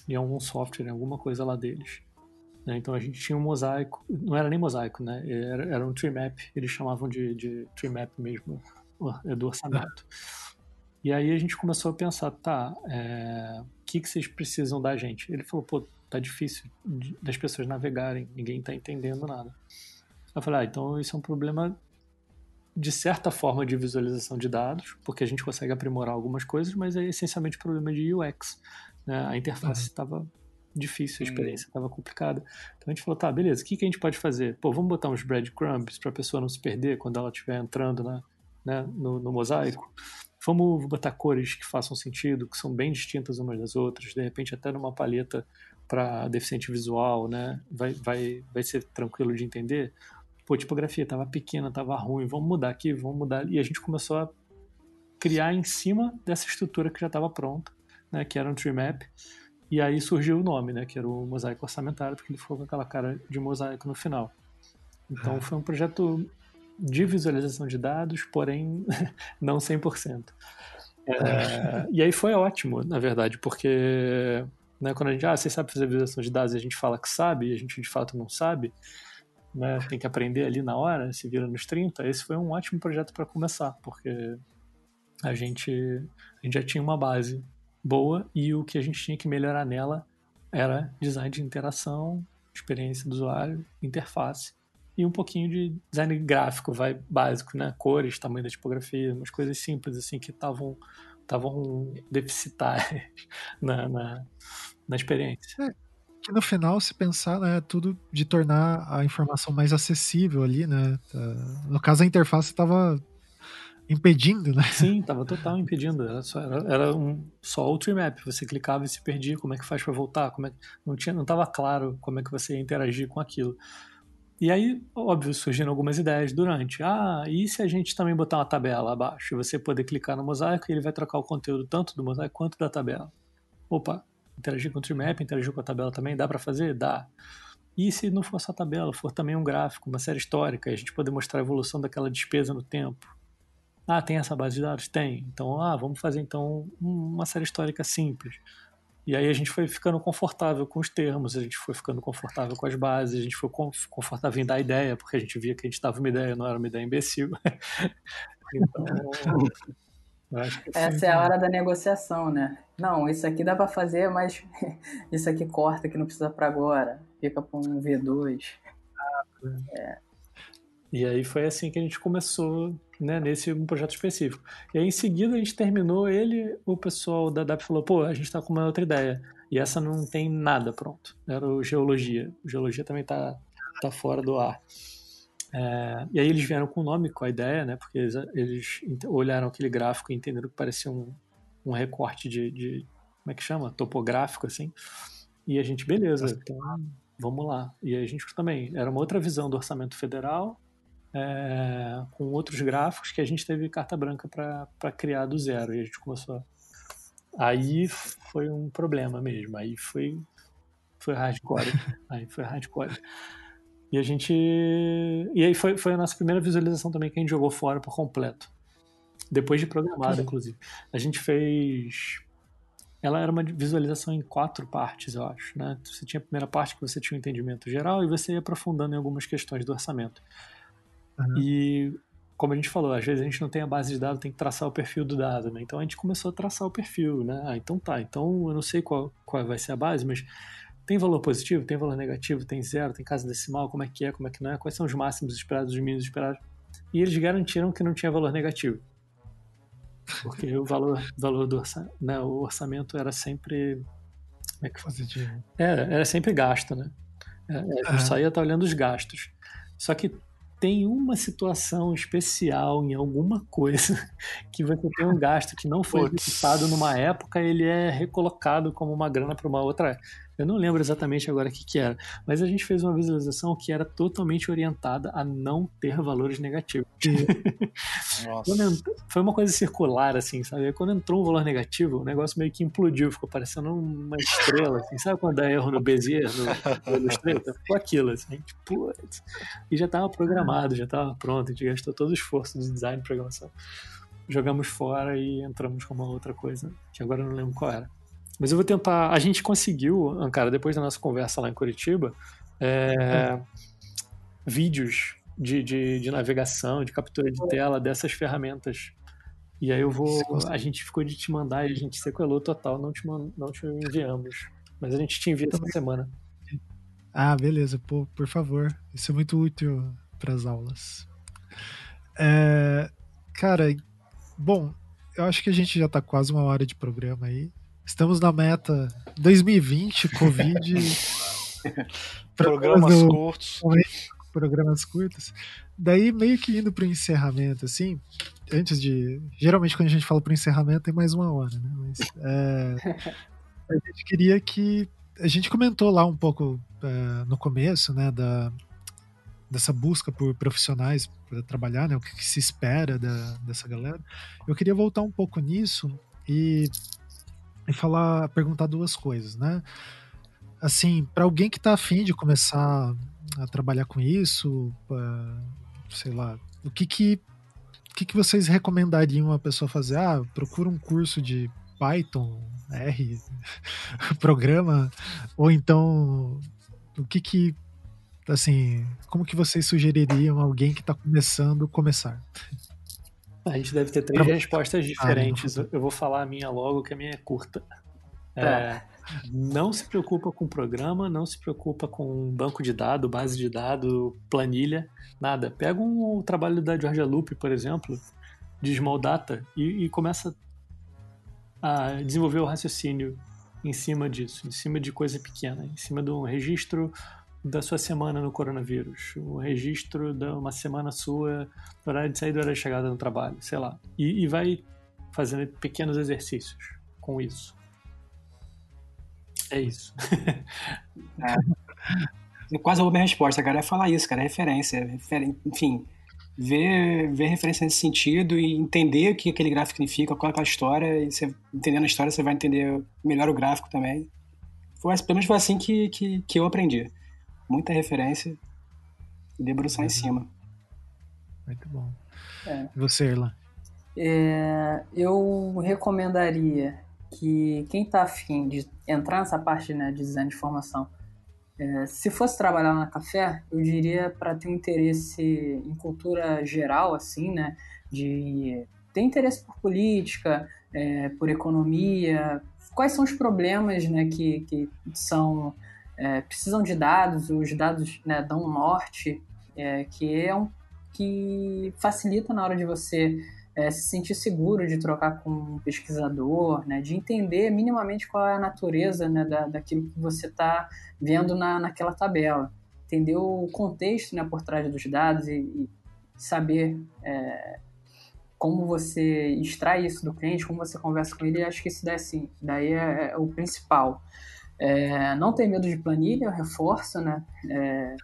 em algum software, em alguma coisa lá deles. Né? Então a gente tinha um mosaico, não era nem mosaico, né? Era, era um tree map, eles chamavam de, de tree map mesmo, do orçamento. E aí a gente começou a pensar, tá, é, o que, que vocês precisam da gente? Ele falou, pô, tá difícil de, das pessoas navegarem, ninguém tá entendendo nada. Eu falei, ah, então isso é um problema de certa forma de visualização de dados, porque a gente consegue aprimorar algumas coisas, mas é essencialmente problema de UX. Né? A interface estava uhum difícil a experiência, estava complicada. Então a gente falou, tá, beleza, o que, que a gente pode fazer? Pô, vamos botar uns breadcrumbs para a pessoa não se perder quando ela estiver entrando na, né, no, no, mosaico. Vamos botar cores que façam sentido, que são bem distintas umas das outras, de repente até numa paleta para deficiente visual, né? Vai, vai, vai ser tranquilo de entender. Pô, tipografia estava pequena, estava ruim, vamos mudar aqui, vamos mudar. E a gente começou a criar em cima dessa estrutura que já estava pronta, né? Que era um tree map e aí surgiu o nome, né? Que era o mosaico orçamentário, porque ele ficou com aquela cara de mosaico no final. Então é. foi um projeto de visualização de dados, porém não 100%. É, e aí foi ótimo, na verdade, porque né, quando a gente, ah, você sabe fazer visualização de dados e a gente fala que sabe, e a gente de fato não sabe, né, tem que aprender ali na hora, se vira nos 30, esse foi um ótimo projeto para começar, porque a gente, a gente já tinha uma base boa e o que a gente tinha que melhorar nela era design de interação, experiência do usuário, interface e um pouquinho de design gráfico, vai básico, né? Cores, tamanho da tipografia, umas coisas simples assim que estavam estavam deficitárias na, na, na experiência. É, que no final, se pensar, né, é tudo de tornar a informação mais acessível ali, né? Tá, no caso, a interface estava impedindo, né? Sim, tava total impedindo. Era só, era, era um, só o map. Você clicava e se perdia. Como é que faz para voltar? Como é, não tinha, não tava claro como é que você ia interagir com aquilo. E aí, óbvio, surgiram algumas ideias durante. Ah, e se a gente também botar uma tabela abaixo? Você poder clicar no mosaico e ele vai trocar o conteúdo tanto do mosaico quanto da tabela. Opa, interagir com o tree map, interagir com a tabela também, dá para fazer? Dá. E se não for só a tabela, for também um gráfico, uma série histórica, a gente poder mostrar a evolução daquela despesa no tempo, ah, tem essa base de dados? Tem. Então, ah, vamos fazer então uma série histórica simples. E aí a gente foi ficando confortável com os termos, a gente foi ficando confortável com as bases, a gente foi confortável em dar ideia, porque a gente via que a gente dava uma ideia, não era uma ideia imbecil. então, Essa é a hora da negociação, né? Não, isso aqui dá para fazer, mas isso aqui corta que não precisa para agora. Fica para um V2. É. E aí foi assim que a gente começou né, nesse um projeto específico. E aí em seguida a gente terminou ele, o pessoal da DAP falou, pô, a gente está com uma outra ideia. E essa não tem nada pronto. Era o Geologia. O Geologia também está tá fora do ar. É, e aí eles vieram com o nome, com a ideia, né? Porque eles, eles olharam aquele gráfico e entenderam que parecia um, um recorte de, de, como é que chama? Topográfico, assim. E a gente, beleza, então vamos lá. E a gente também, era uma outra visão do orçamento federal, é, com outros gráficos que a gente teve carta branca para criar do zero. E a gente começou. Aí foi um problema mesmo. Aí foi, foi hardcore. aí foi hardcore. E a gente. E aí foi, foi a nossa primeira visualização também que a gente jogou fora por completo. Depois de programado, inclusive. A gente fez. Ela era uma visualização em quatro partes, eu acho. Né? Você tinha a primeira parte que você tinha um entendimento geral e você ia aprofundando em algumas questões do orçamento. Uhum. E como a gente falou, às vezes a gente não tem a base de dados, tem que traçar o perfil do dado, né? Então a gente começou a traçar o perfil, né? Ah, então tá, então eu não sei qual, qual vai ser a base, mas tem valor positivo, tem valor negativo, tem zero, tem casa decimal, como é que é, como é que não é, quais são os máximos esperados, os mínimos esperados. E eles garantiram que não tinha valor negativo. Porque o valor, valor do orçamento, né, o orçamento era sempre. Como é que Positivo. Era, era sempre gasto, né? É, a gente só ia estar olhando os gastos. Só que tem uma situação especial em alguma coisa que você tem um gasto que não foi Putz. executado numa época, ele é recolocado como uma grana para uma outra. Eu não lembro exatamente agora o que, que era, mas a gente fez uma visualização que era totalmente orientada a não ter valores negativos. Nossa. Quando ent- Foi uma coisa circular, assim, sabe? Quando entrou um valor negativo, o negócio meio que implodiu, ficou parecendo uma estrela, assim. Sabe quando dá erro no Bezier, no, no Illustrator? Ficou aquilo, assim, tipo. E já estava programado, já estava pronto, a gente gastou todo o esforço de design e programação. Jogamos fora e entramos com uma outra coisa, que agora eu não lembro qual era. Mas eu vou tentar. A gente conseguiu, cara, depois da nossa conversa lá em Curitiba, é, vídeos de, de, de navegação, de captura de tela dessas ferramentas. E aí eu vou. A gente ficou de te mandar e a gente sequelou total, não te, não te enviamos. Mas a gente te envia essa semana. Ah, beleza, pô, por favor. Isso é muito útil para as aulas. É, cara, bom, eu acho que a gente já tá quase uma hora de programa aí. Estamos na meta 2020, Covid. Programas do- curtos. programas curtos. Daí, meio que indo pro encerramento, assim, antes de. Geralmente, quando a gente fala pro encerramento, tem mais uma hora, né? Mas é, a gente queria que. A gente comentou lá um pouco é, no começo, né, da, dessa busca por profissionais para trabalhar, né, o que, que se espera da, dessa galera. Eu queria voltar um pouco nisso e, e falar, perguntar duas coisas, né? Assim, para alguém que está afim de começar a trabalhar com isso, pra, sei lá, o que que, o que que vocês recomendariam a pessoa fazer? Ah, procura um curso de Python, R, programa, ou então o que que assim, como que vocês sugeririam alguém que está começando começar? A gente deve ter três Pra- respostas diferentes. Eu vou falar a minha logo, que a minha é curta. É, não se preocupa com programa, não se preocupa com banco de dados, base de dados, planilha, nada. Pega um, o trabalho da Georgia Loop, por exemplo, de Small Data, e, e começa a desenvolver o raciocínio em cima disso, em cima de coisa pequena, em cima de um registro da sua semana no coronavírus, o registro de uma semana sua, horário de saída horário de chegada no trabalho, sei lá. E, e vai fazendo pequenos exercícios com isso. É isso. Eu quase roubei minha resposta, cara. É falar isso, cara. É referência. referen- Enfim, ver, ver referência nesse sentido e entender o que aquele gráfico significa, qual é aquela história. E você, entendendo a história, você vai entender melhor o gráfico também. Foi, pelo menos foi assim que, que, que eu aprendi. Muita referência e debruçar em cima. Muito bom. É. E você, Erlan? É, eu recomendaria que quem está afim de entrar nessa parte né, de design de formação, é, se fosse trabalhar na café, eu diria para ter um interesse em cultura geral, assim, né, de ter interesse por política, é, por economia, quais são os problemas né, que, que são é, precisam de dados, os dados né, dão um norte, é, que é um que facilita na hora de você é, se sentir seguro de trocar com um pesquisador, né, de entender minimamente qual é a natureza né, da, daquilo que você está vendo na, naquela tabela, entender o contexto né, por trás dos dados e, e saber é, como você extrai isso do cliente, como você conversa com ele, acho que isso daí, assim, daí é, é o principal. É, não ter medo de planilha, eu reforço, né? É,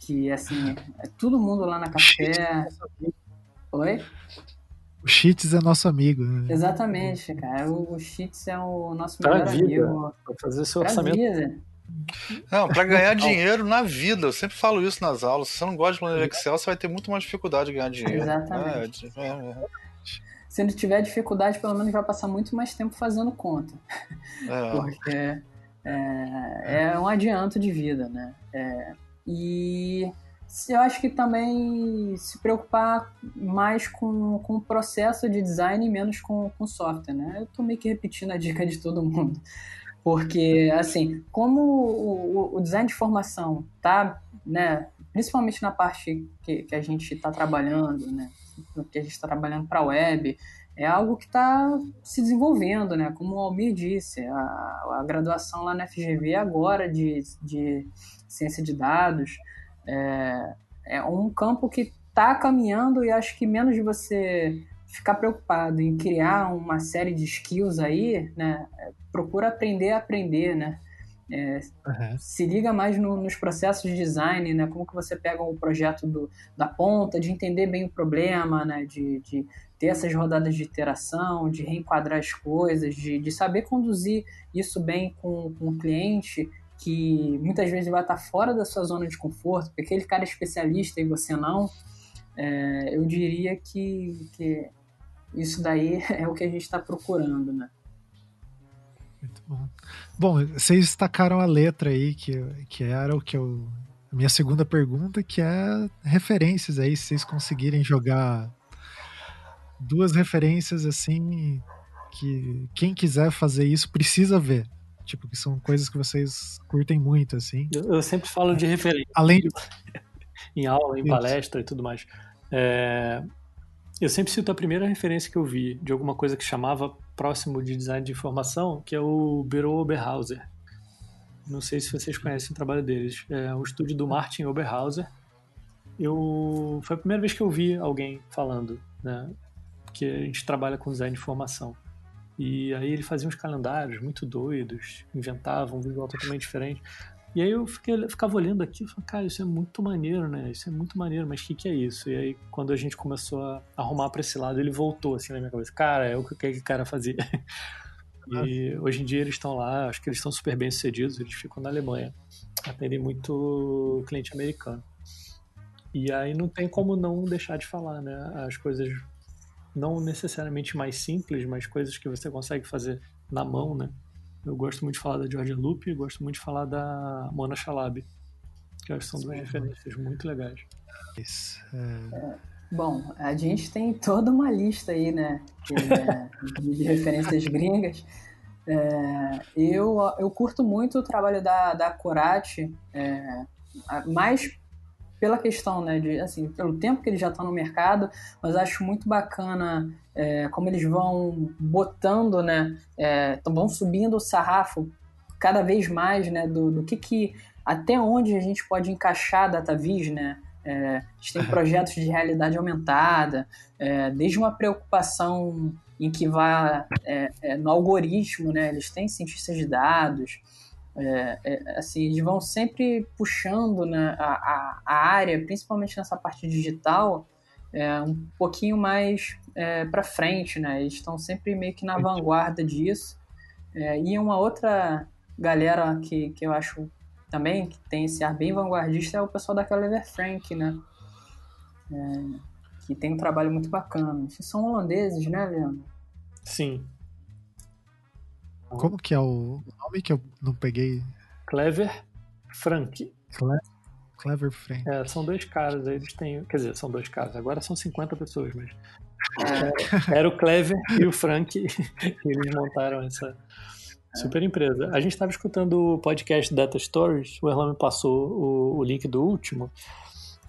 que assim, é todo mundo lá na café. Oi? O Cheats é nosso amigo. né? Exatamente, cara. O, o Cheats é o nosso Pra melhor vida. amigo. Pra fazer seu Pra orçamento. vida. Não, para ganhar dinheiro na vida, eu sempre falo isso nas aulas. Se você não gosta de planilha Excel, você vai ter muito mais dificuldade de ganhar dinheiro. Exatamente. É, é, Se ele tiver dificuldade, pelo menos vai passar muito mais tempo fazendo conta. é. Porque é, é um adianto de vida, né? É, e eu acho que também se preocupar mais com, com o processo de design e menos com o software, né? Eu tô meio que repetindo a dica de todo mundo. Porque, assim, como o, o design de formação tá, né, principalmente na parte que, que a gente está trabalhando, né, que a gente está trabalhando para a web, é algo que está se desenvolvendo, né? Como o Almir disse, a, a graduação lá na FGV agora de, de ciência de dados é, é um campo que está caminhando e acho que menos de você ficar preocupado em criar uma série de skills aí, né? Procura aprender a aprender, né? É, uhum. Se liga mais no, nos processos de design, né? Como que você pega o um projeto do, da ponta, de entender bem o problema, né? De, de ter essas rodadas de iteração, de reenquadrar as coisas, de, de saber conduzir isso bem com, com o cliente, que muitas vezes vai estar fora da sua zona de conforto, porque aquele cara é especialista e você não. É, eu diria que, que isso daí é o que a gente está procurando, né? Muito bom. Bom, vocês destacaram a letra aí, que, que era o que eu. A minha segunda pergunta, que é referências aí, se vocês conseguirem jogar duas referências assim que quem quiser fazer isso precisa ver. Tipo, que são coisas que vocês curtem muito, assim. Eu, eu sempre falo de referência. Além de... em aula, em isso. palestra e tudo mais. É, eu sempre cito a primeira referência que eu vi de alguma coisa que chamava próximo de design de informação, que é o Bureau Oberhauser. Não sei se vocês conhecem o trabalho deles. É o estúdio do Martin Oberhauser. Eu foi a primeira vez que eu vi alguém falando, né? Que a gente trabalha com design de informação. E aí ele fazia uns calendários muito doidos, inventava um visual totalmente diferente. E aí eu fiquei, ficava olhando aqui e falei, cara, isso é muito maneiro, né? Isso é muito maneiro, mas o que, que é isso? E aí, quando a gente começou a arrumar para esse lado, ele voltou assim na minha cabeça. Cara, é o que aquele cara fazia. E hoje em dia eles estão lá, acho que eles estão super bem sucedidos, eles ficam na Alemanha. Atendem muito cliente americano. E aí não tem como não deixar de falar, né? As coisas não necessariamente mais simples, mas coisas que você consegue fazer na mão, né? Eu gosto muito de falar da Georgia Loop e gosto muito de falar da Mona Chalab, que acho que são duas referências muito legais. Isso. É... Bom, a gente tem toda uma lista aí, né, de, de referências gringas. É, eu, eu curto muito o trabalho da, da Corate, é, mais pela questão, né, de, assim, pelo tempo que eles já estão no mercado, mas acho muito bacana é, como eles vão botando, né, é, vão subindo o sarrafo cada vez mais, né, do, do que que, até onde a gente pode encaixar a DataVis, né, é, a gente tem projetos de realidade aumentada, é, desde uma preocupação em que vai é, é, no algoritmo, né, eles têm cientistas de dados, é, é, assim, eles vão sempre puxando né, a, a, a, área, principalmente nessa parte digital, é, um pouquinho mais é, para frente, né? Eles estão sempre meio que na vanguarda disso. É, e uma outra galera que, que eu acho também que tem esse ar bem vanguardista é o pessoal da Clever Frank, né? É, que tem um trabalho muito bacana. São holandeses, né, Leandro? Sim. Como que é o nome que eu não peguei? Clever Frank. Cle Clever Frank. É, são dois caras, eles têm. Quer dizer, são dois caras, agora são 50 pessoas, mas. É, era o Clever e o Frank, e eles montaram essa super empresa. A gente estava escutando o podcast Data Stories, o Erlan me passou o, o link do último.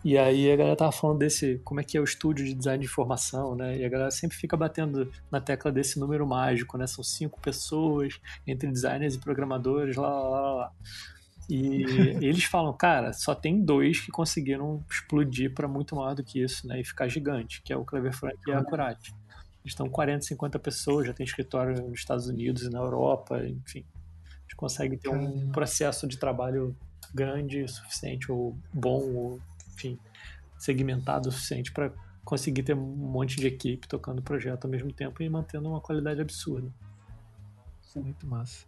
E aí a galera tava falando desse, como é que é o estúdio de design de informação, né? E a galera sempre fica batendo na tecla desse número mágico, né? São cinco pessoas, entre designers e programadores, lá, lá, lá, lá. E eles falam, cara, só tem dois que conseguiram explodir para muito maior do que isso, né? E ficar gigante, que é o Clever Frank e a Acurate. Eles estão 40, 50 pessoas, já tem escritório nos Estados Unidos e na Europa, enfim. Eles conseguem ter um processo de trabalho grande suficiente, ou bom, ou enfim, segmentado o suficiente para conseguir ter um monte de equipe tocando o projeto ao mesmo tempo e mantendo uma qualidade absurda. Isso é muito massa.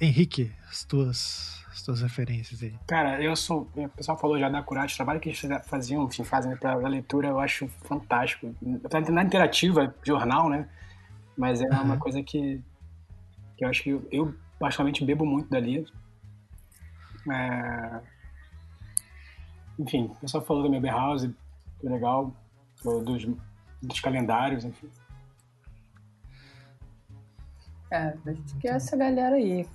Henrique, as tuas, as tuas referências aí. Cara, eu sou. O pessoal falou já da Curate, o trabalho que eles faziam, enfim, fazem para a leitura, eu acho fantástico. Na interativa, jornal, né? Mas é uhum. uma coisa que, que eu acho que eu, eu particularmente bebo muito dali. É, enfim, o pessoal falou da minha House, que é legal, dos, dos calendários, enfim. É, acho que é essa galera aí.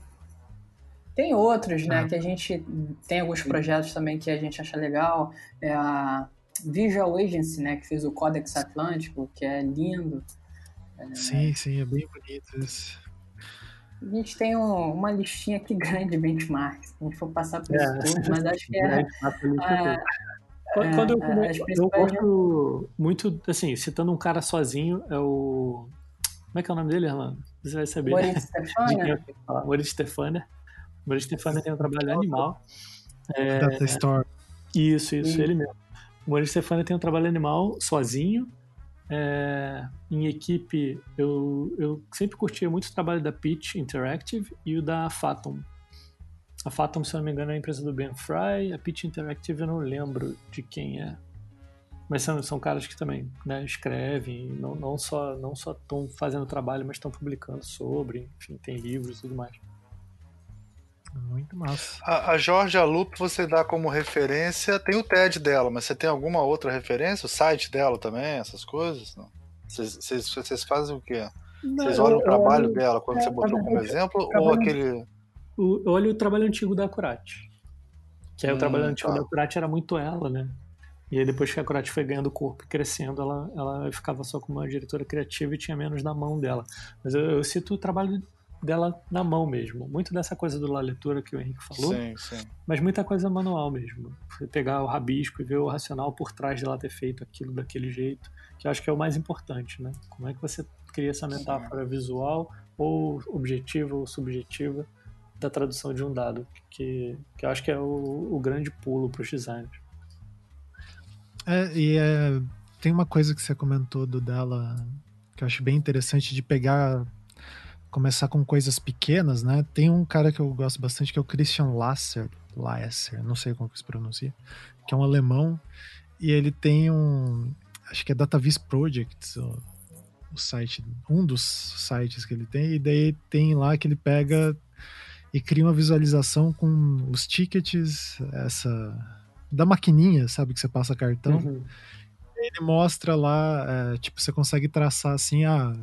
Tem outros, né, ah. que a gente tem alguns projetos também que a gente acha legal. É a Visual Agency, né, que fez o Codex Atlântico, que é lindo. É... Sim, sim, é bem bonito isso. A gente tem um, uma listinha aqui grande de benchmarks. A gente for passar por é. isso tudo, mas acho que é. quando, quando eu, é, eu gosto muito, assim, citando um cara sozinho, é o. Como é que é o nome dele, Orlando? Você vai saber. Moritz Stefania. Moritz Stefania. Moritz Stefania tem um trabalho animal. É, Data Store. Isso, isso, ele mesmo. O Moritz Stefania tem um trabalho animal sozinho. É, em equipe, eu, eu sempre curtia muito o trabalho da Pitch Interactive e o da Fathom. A Fathom, se eu não me engano, é a empresa do Ben Fry. A Pitch Interactive eu não lembro de quem é. Mas são, são caras que também né, escrevem, não, não só não estão fazendo trabalho, mas estão publicando sobre, enfim, tem livros e tudo mais. Muito massa. A, a Georgia você dá como referência, tem o TED dela, mas você tem alguma outra referência? O site dela também, essas coisas? Vocês fazem o quê? Vocês olham o trabalho olho, dela quando é, você botou como exemplo? Ou aquele. O, eu olho o trabalho antigo da Acurate. Que é hum, o trabalho antigo tá. da Acurate era muito ela, né? E aí depois que a Acurate foi ganhando corpo e crescendo, ela, ela ficava só como uma diretora criativa e tinha menos na mão dela. Mas eu, eu cito o trabalho dela na mão mesmo. Muito dessa coisa do La Leitura que o Henrique falou, sim, sim. mas muita coisa manual mesmo. Você pegar o rabisco e ver o racional por trás dela ter feito aquilo daquele jeito, que eu acho que é o mais importante, né? Como é que você cria essa metáfora sim. visual ou objetiva ou subjetiva da tradução de um dado, que, que eu acho que é o, o grande pulo para os designers. É, e é, tem uma coisa que você comentou do dela que eu acho bem interessante de pegar começar com coisas pequenas, né? Tem um cara que eu gosto bastante que é o Christian Lasser, Lasser, não sei como que se pronuncia, que é um alemão e ele tem um, acho que é DataVis Projects, o, o site, um dos sites que ele tem, e daí tem lá que ele pega e cria uma visualização com os tickets, essa da maquininha, sabe que você passa cartão. Uhum. Ele mostra lá, é, tipo, você consegue traçar assim, ah,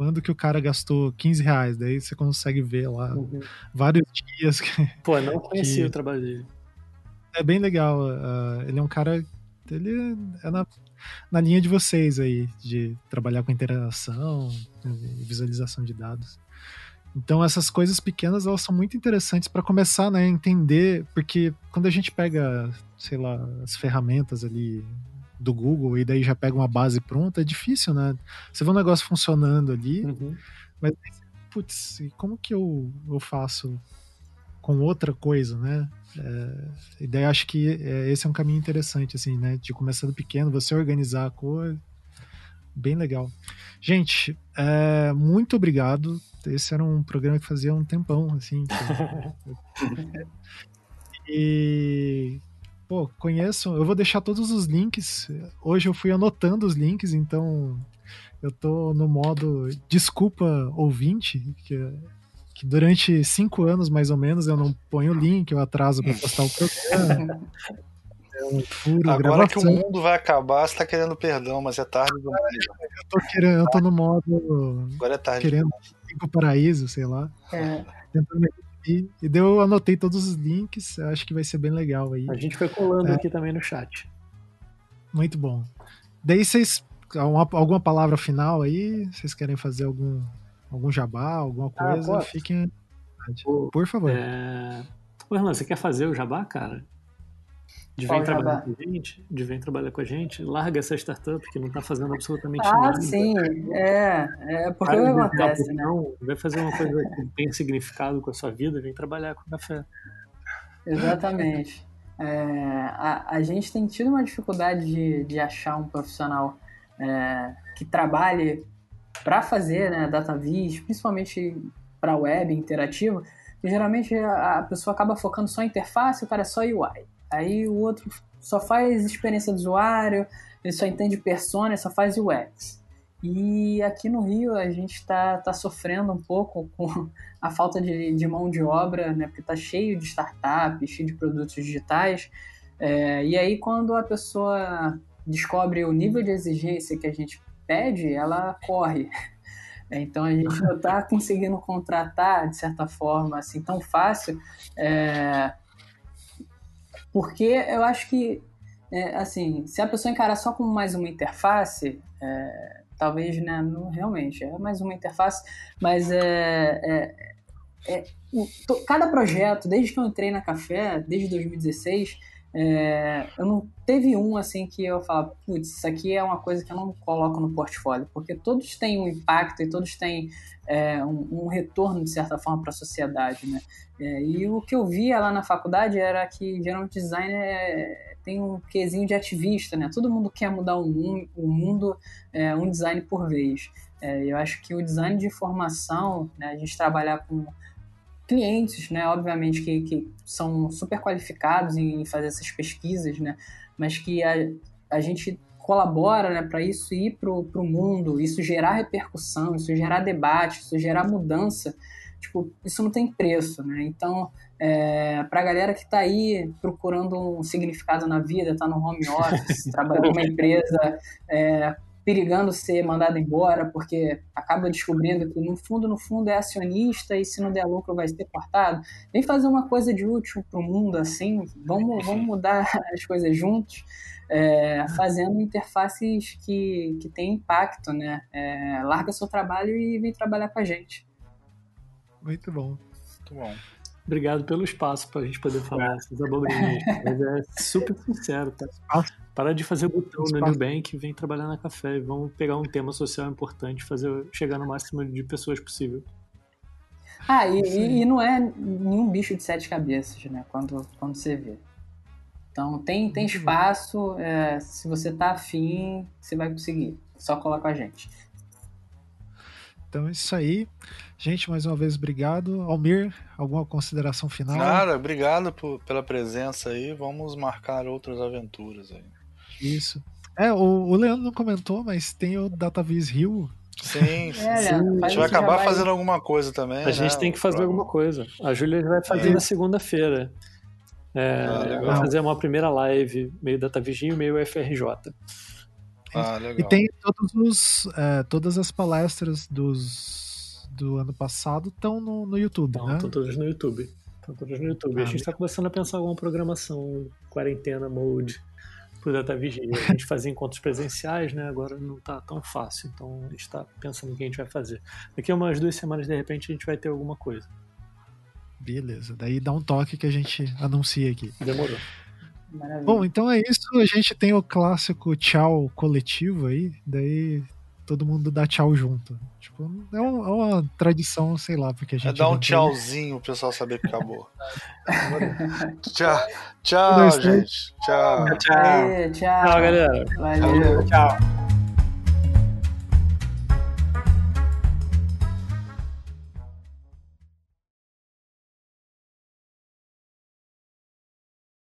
quando que o cara gastou 15 reais, daí você consegue ver lá uhum. vários dias. Que, Pô, não conhecia o trabalho dele. É bem legal. Uh, ele é um cara. Ele é na, na linha de vocês aí, de trabalhar com interação, visualização de dados. Então essas coisas pequenas elas são muito interessantes para começar né, a entender, porque quando a gente pega, sei lá, as ferramentas ali do Google e daí já pega uma base pronta, é difícil, né? Você vê um negócio funcionando ali, uhum. mas, putz, como que eu, eu faço com outra coisa, né? É, e daí acho que é, esse é um caminho interessante, assim, né? De começar do pequeno, você organizar a coisa. Bem legal. Gente, é, muito obrigado. Esse era um programa que fazia um tempão, assim. e pô, conheço, eu vou deixar todos os links. Hoje eu fui anotando os links, então eu tô no modo desculpa ouvinte, que, que durante cinco anos mais ou menos eu não ponho link, eu atraso para postar o programa. É um furo, Agora gravação. que o mundo vai acabar, você tá querendo perdão, mas é tarde demais. Eu tô, querendo, eu tô no modo. Agora é tarde. Querendo o paraíso, sei lá. É. Tentando e, e deu, eu anotei todos os links, acho que vai ser bem legal aí. A gente foi colando é. aqui também no chat. Muito bom. Daí vocês, alguma palavra final aí? Vocês querem fazer algum, algum jabá, alguma ah, coisa? Ah, Fiquem. Por favor. É... Ô, você quer fazer o jabá, cara? De vem trabalhar com a gente, de vem trabalhar com a gente, larga essa startup que não está fazendo absolutamente ah, nada. Ah, sim, é, é porque Para acontece, né? Vai fazer uma coisa que tem significado com a sua vida, vem trabalhar com café. Exatamente. É, a, a gente tem tido uma dificuldade de, de achar um profissional é, que trabalhe para fazer né, data vis, principalmente para web interativa, geralmente a, a pessoa acaba focando só em interface, o cara é só UI. Aí o outro só faz experiência do usuário, ele só entende persona, só faz UX. E aqui no Rio a gente está tá sofrendo um pouco com a falta de, de mão de obra, né? Porque está cheio de startups, cheio de produtos digitais. É, e aí, quando a pessoa descobre o nível de exigência que a gente pede, ela corre. Então a gente não está conseguindo contratar de certa forma assim tão fácil, é, porque eu acho que é, assim se a pessoa encarar só como mais uma interface, é, talvez né, não, realmente é mais uma interface, mas é, é, é cada projeto desde que eu entrei na Café desde 2016 é, eu não teve um assim que eu falo, putz, isso aqui é uma coisa que eu não coloco no portfólio, porque todos têm um impacto e todos têm é, um, um, retorno de certa forma para a sociedade, né? É, e o que eu via lá na faculdade era que geralmente design é, tem um quesinho de ativista, né? Todo mundo quer mudar o mundo, o mundo é, um design por vez. É, eu acho que o design de formação, né, a gente trabalhar com clientes, né, obviamente que, que são super qualificados em fazer essas pesquisas, né, mas que a, a gente colabora né, para isso ir para o mundo, isso gerar repercussão, isso gerar debate, isso gerar mudança, tipo, isso não tem preço, né? Então, é, para a galera que está aí procurando um significado na vida, está no home office, trabalhando numa empresa, é, perigando ser mandado embora, porque acaba descobrindo que no fundo, no fundo é acionista e se não der lucro vai ser cortado. Vem fazer uma coisa de útil para o mundo assim, vamos, vamos mudar as coisas juntos, é, fazendo interfaces que, que têm impacto, né? É, larga seu trabalho e vem trabalhar com a gente. Muito bom. Muito bom. Obrigado pelo espaço para a gente poder falar essas abobrinhas. Mas é super sincero, tá? Para de fazer botão no Nubank, vem trabalhar na café e vamos pegar um tema social importante, fazer chegar no máximo de pessoas possível. Ah, e, e, não é nenhum bicho de sete cabeças, né? Quando, quando você vê. Então tem, tem espaço, é, se você tá afim, você vai conseguir. Só colar com a gente. Então é isso aí. Gente, mais uma vez, obrigado. Almir, alguma consideração final? Nada, obrigado por, pela presença aí. Vamos marcar outras aventuras aí. Isso. É, o, o Leandro não comentou, mas tem o DataVis Rio. Sim, sim. É, a gente vai acabar vai... fazendo alguma coisa também. A né? gente tem que fazer alguma coisa. A Júlia vai fazer é. na segunda-feira. É, ah, vai fazer uma primeira live, meio DataVis Rio, meio FRJ. Ah, legal. E tem todos os, é, todas as palestras dos do ano passado estão no, no YouTube, Não, né? Estão todas no YouTube. Estão todas no YouTube. Ah, a gente está começando a pensar alguma programação, quarentena mode, pro Data Vigia. A gente fazia encontros presenciais, né? Agora não está tão fácil. Então a gente está pensando o que a gente vai fazer. Daqui a umas duas semanas, de repente, a gente vai ter alguma coisa. Beleza. Daí dá um toque que a gente anuncia aqui. Demorou. Maravilha. Bom, então é isso. A gente tem o clássico tchau coletivo aí. Daí todo mundo dá tchau junto. Tipo, é uma, é uma tradição, sei lá, porque a é gente. É dar um tchauzinho o pessoal saber que acabou. tchau, tchau, gente. Tchau. Tchau. Tchau, tchau galera. Valeu. Tchau.